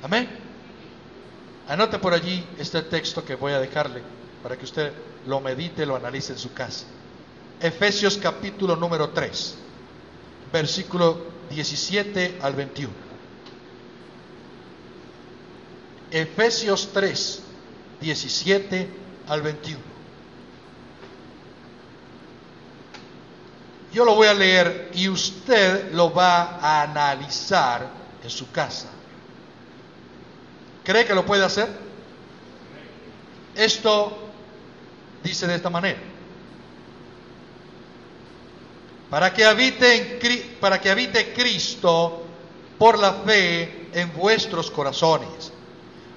Amén. Anote por allí este texto que voy a dejarle para que usted lo medite, lo analice en su casa. Efesios capítulo número 3, versículo 17 al 21. Efesios 3, 17 al 21. Yo lo voy a leer y usted lo va a analizar en su casa. ¿Cree que lo puede hacer? Esto dice de esta manera. Para que habite, en, para que habite Cristo por la fe en vuestros corazones,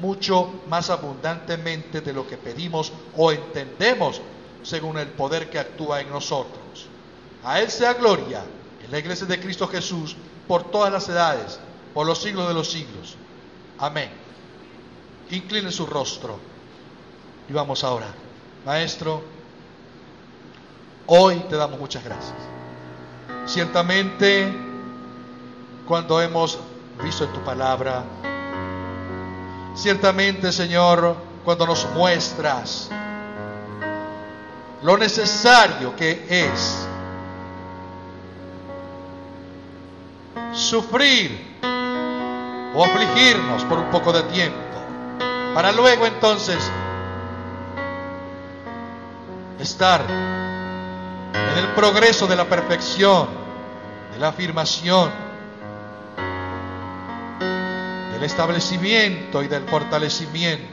mucho más abundantemente de lo que pedimos o entendemos, según el poder que actúa en nosotros. A Él sea gloria en la iglesia de Cristo Jesús por todas las edades, por los siglos de los siglos. Amén. Incline su rostro y vamos a orar. Maestro, hoy te damos muchas gracias. Ciertamente, cuando hemos visto en tu palabra, ciertamente, Señor, cuando nos muestras lo necesario que es sufrir o afligirnos por un poco de tiempo para luego entonces estar en el progreso de la perfección, de la afirmación, del establecimiento y del fortalecimiento.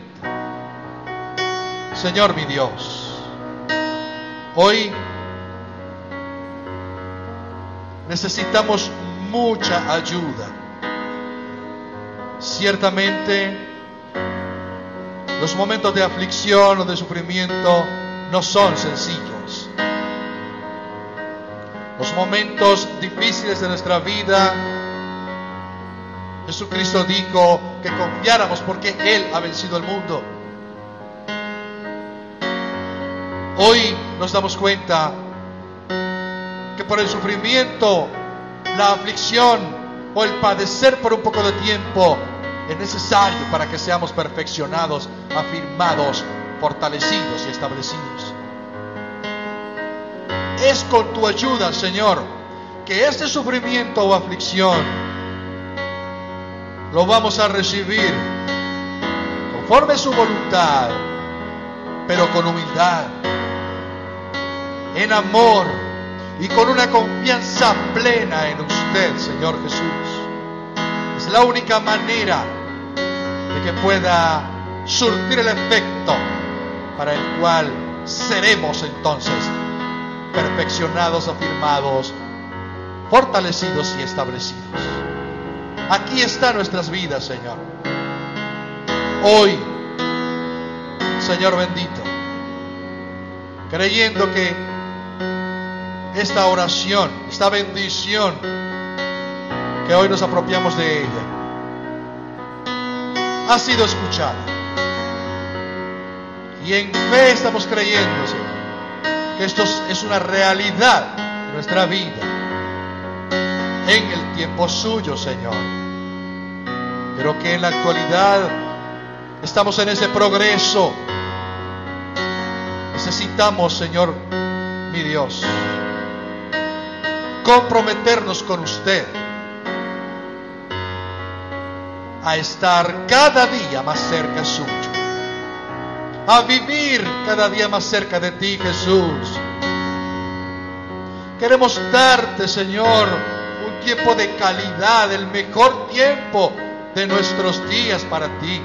Señor mi Dios, hoy necesitamos mucha ayuda. Ciertamente los momentos de aflicción o de sufrimiento no son sencillos. Los momentos difíciles de nuestra vida, Jesucristo dijo que confiáramos porque Él ha vencido el mundo. Hoy nos damos cuenta que por el sufrimiento, la aflicción o el padecer por un poco de tiempo, es necesario para que seamos perfeccionados, afirmados, fortalecidos y establecidos. Es con tu ayuda, Señor, que este sufrimiento o aflicción lo vamos a recibir conforme su voluntad, pero con humildad, en amor y con una confianza plena en usted, Señor Jesús. Es la única manera de que pueda surtir el efecto para el cual seremos entonces perfeccionados, afirmados, fortalecidos y establecidos. Aquí están nuestras vidas, Señor. Hoy, Señor bendito, creyendo que esta oración, esta bendición, que hoy nos apropiamos de ella, ha sido escuchada. Y en fe estamos creyendo, Señor, que esto es una realidad en nuestra vida en el tiempo suyo, Señor. Pero que en la actualidad estamos en ese progreso. Necesitamos, Señor, mi Dios, comprometernos con usted a estar cada día más cerca suyo, a vivir cada día más cerca de ti, Jesús. Queremos darte, Señor, tiempo de calidad, el mejor tiempo de nuestros días para ti.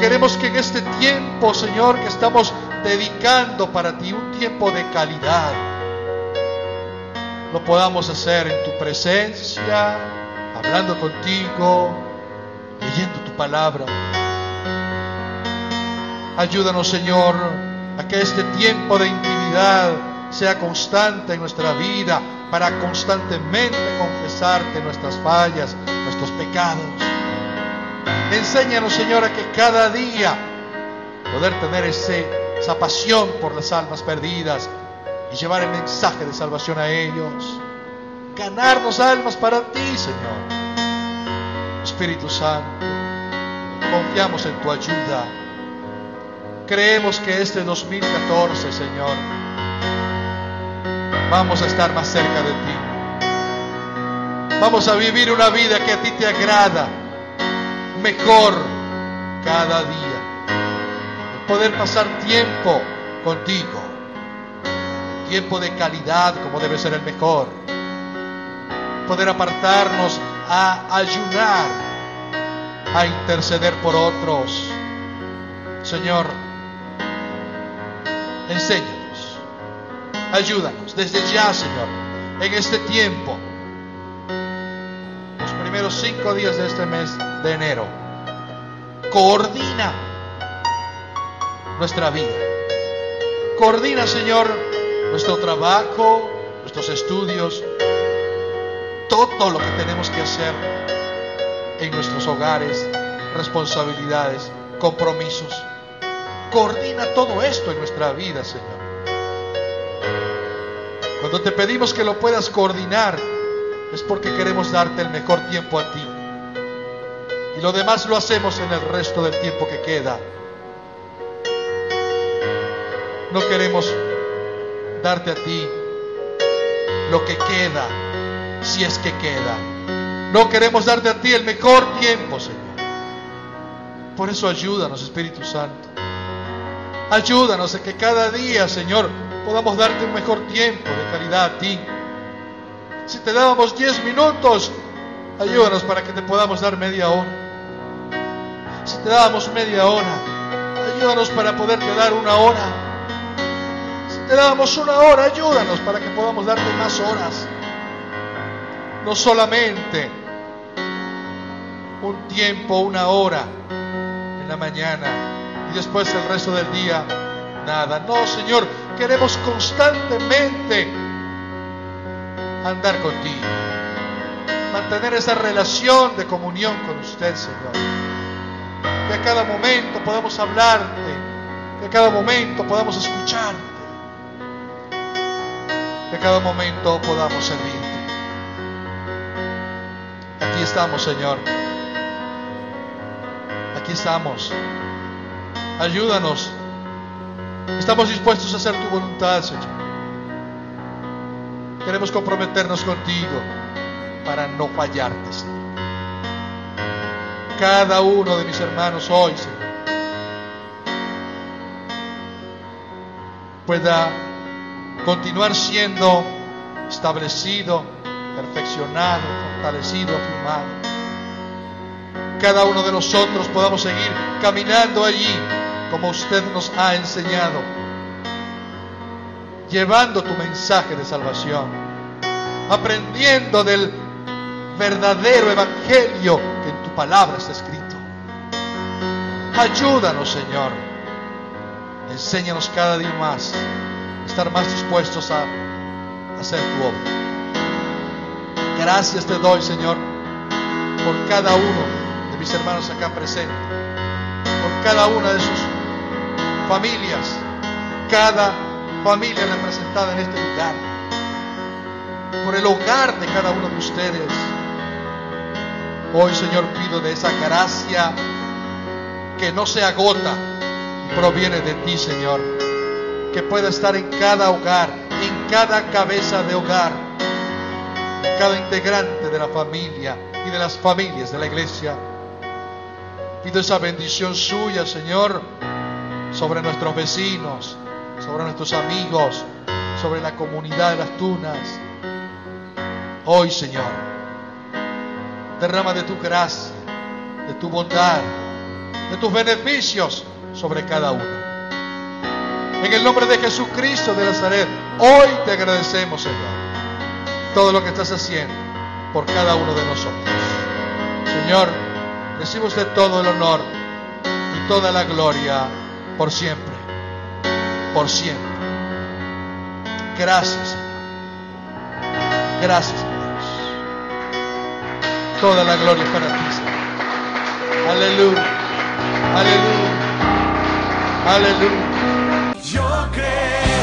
Queremos que en este tiempo, Señor, que estamos dedicando para ti, un tiempo de calidad, lo podamos hacer en tu presencia, hablando contigo, leyendo tu palabra. Ayúdanos, Señor, a que este tiempo de intimidad sea constante en nuestra vida para constantemente confesarte nuestras fallas, nuestros pecados. Enséñanos, Señor, a que cada día poder tener ese, esa pasión por las almas perdidas y llevar el mensaje de salvación a ellos. Ganarnos almas para ti, Señor. Espíritu Santo, confiamos en tu ayuda. Creemos que este 2014, Señor, vamos a estar más cerca de ti. Vamos a vivir una vida que a ti te agrada, mejor cada día. Poder pasar tiempo contigo, tiempo de calidad como debe ser el mejor. Poder apartarnos a ayunar, a interceder por otros. Señor, enséñanos Ayúdanos desde ya, Señor, en este tiempo, los primeros cinco días de este mes de enero. Coordina nuestra vida. Coordina, Señor, nuestro trabajo, nuestros estudios, todo lo que tenemos que hacer en nuestros hogares, responsabilidades, compromisos. Coordina todo esto en nuestra vida, Señor. Cuando te pedimos que lo puedas coordinar, es porque queremos darte el mejor tiempo a ti. Y lo demás lo hacemos en el resto del tiempo que queda. No queremos darte a ti lo que queda, si es que queda. No queremos darte a ti el mejor tiempo, Señor. Por eso ayúdanos, Espíritu Santo. Ayúdanos a que cada día, Señor, podamos darte un mejor tiempo de calidad a ti. Si te dábamos 10 minutos, ayúdanos para que te podamos dar media hora. Si te dábamos media hora, ayúdanos para poderte dar una hora. Si te dábamos una hora, ayúdanos para que podamos darte más horas. No solamente un tiempo, una hora en la mañana y después el resto del día nada. No, Señor, queremos constantemente andar contigo. Mantener esa relación de comunión con usted, Señor. Que a cada momento podamos hablarte. Que a cada momento podamos escucharte. Que a cada momento podamos servirte. Aquí estamos, Señor. Aquí estamos. Ayúdanos Estamos dispuestos a hacer tu voluntad, Señor. Queremos comprometernos contigo para no fallarte, Señor. Cada uno de mis hermanos hoy, Señor, pueda continuar siendo establecido, perfeccionado, fortalecido, afirmado. Cada uno de nosotros podamos seguir caminando allí como usted nos ha enseñado, llevando tu mensaje de salvación, aprendiendo del verdadero evangelio que en tu palabra está escrito. Ayúdanos, Señor. Enséñanos cada día más estar más dispuestos a hacer tu obra. Gracias te doy, Señor, por cada uno de mis hermanos acá presentes, por cada una de sus familias, cada familia representada en este lugar. por el hogar de cada uno de ustedes. Hoy, Señor, pido de esa gracia que no se agota proviene de ti, Señor. Que pueda estar en cada hogar, en cada cabeza de hogar, en cada integrante de la familia y de las familias de la iglesia. Pido esa bendición suya, Señor, sobre nuestros vecinos, sobre nuestros amigos, sobre la comunidad de las tunas. Hoy, Señor, derrama de tu gracia, de tu bondad, de tus beneficios sobre cada uno. En el nombre de Jesucristo de Nazaret, hoy te agradecemos, Señor, todo lo que estás haciendo por cada uno de nosotros. Señor, recibe usted todo el honor y toda la gloria por siempre, por siempre. Gracias, Señor. Gracias, Dios. Toda la gloria para ti, Señor. Aleluya. Aleluya. Aleluya. Yo creo.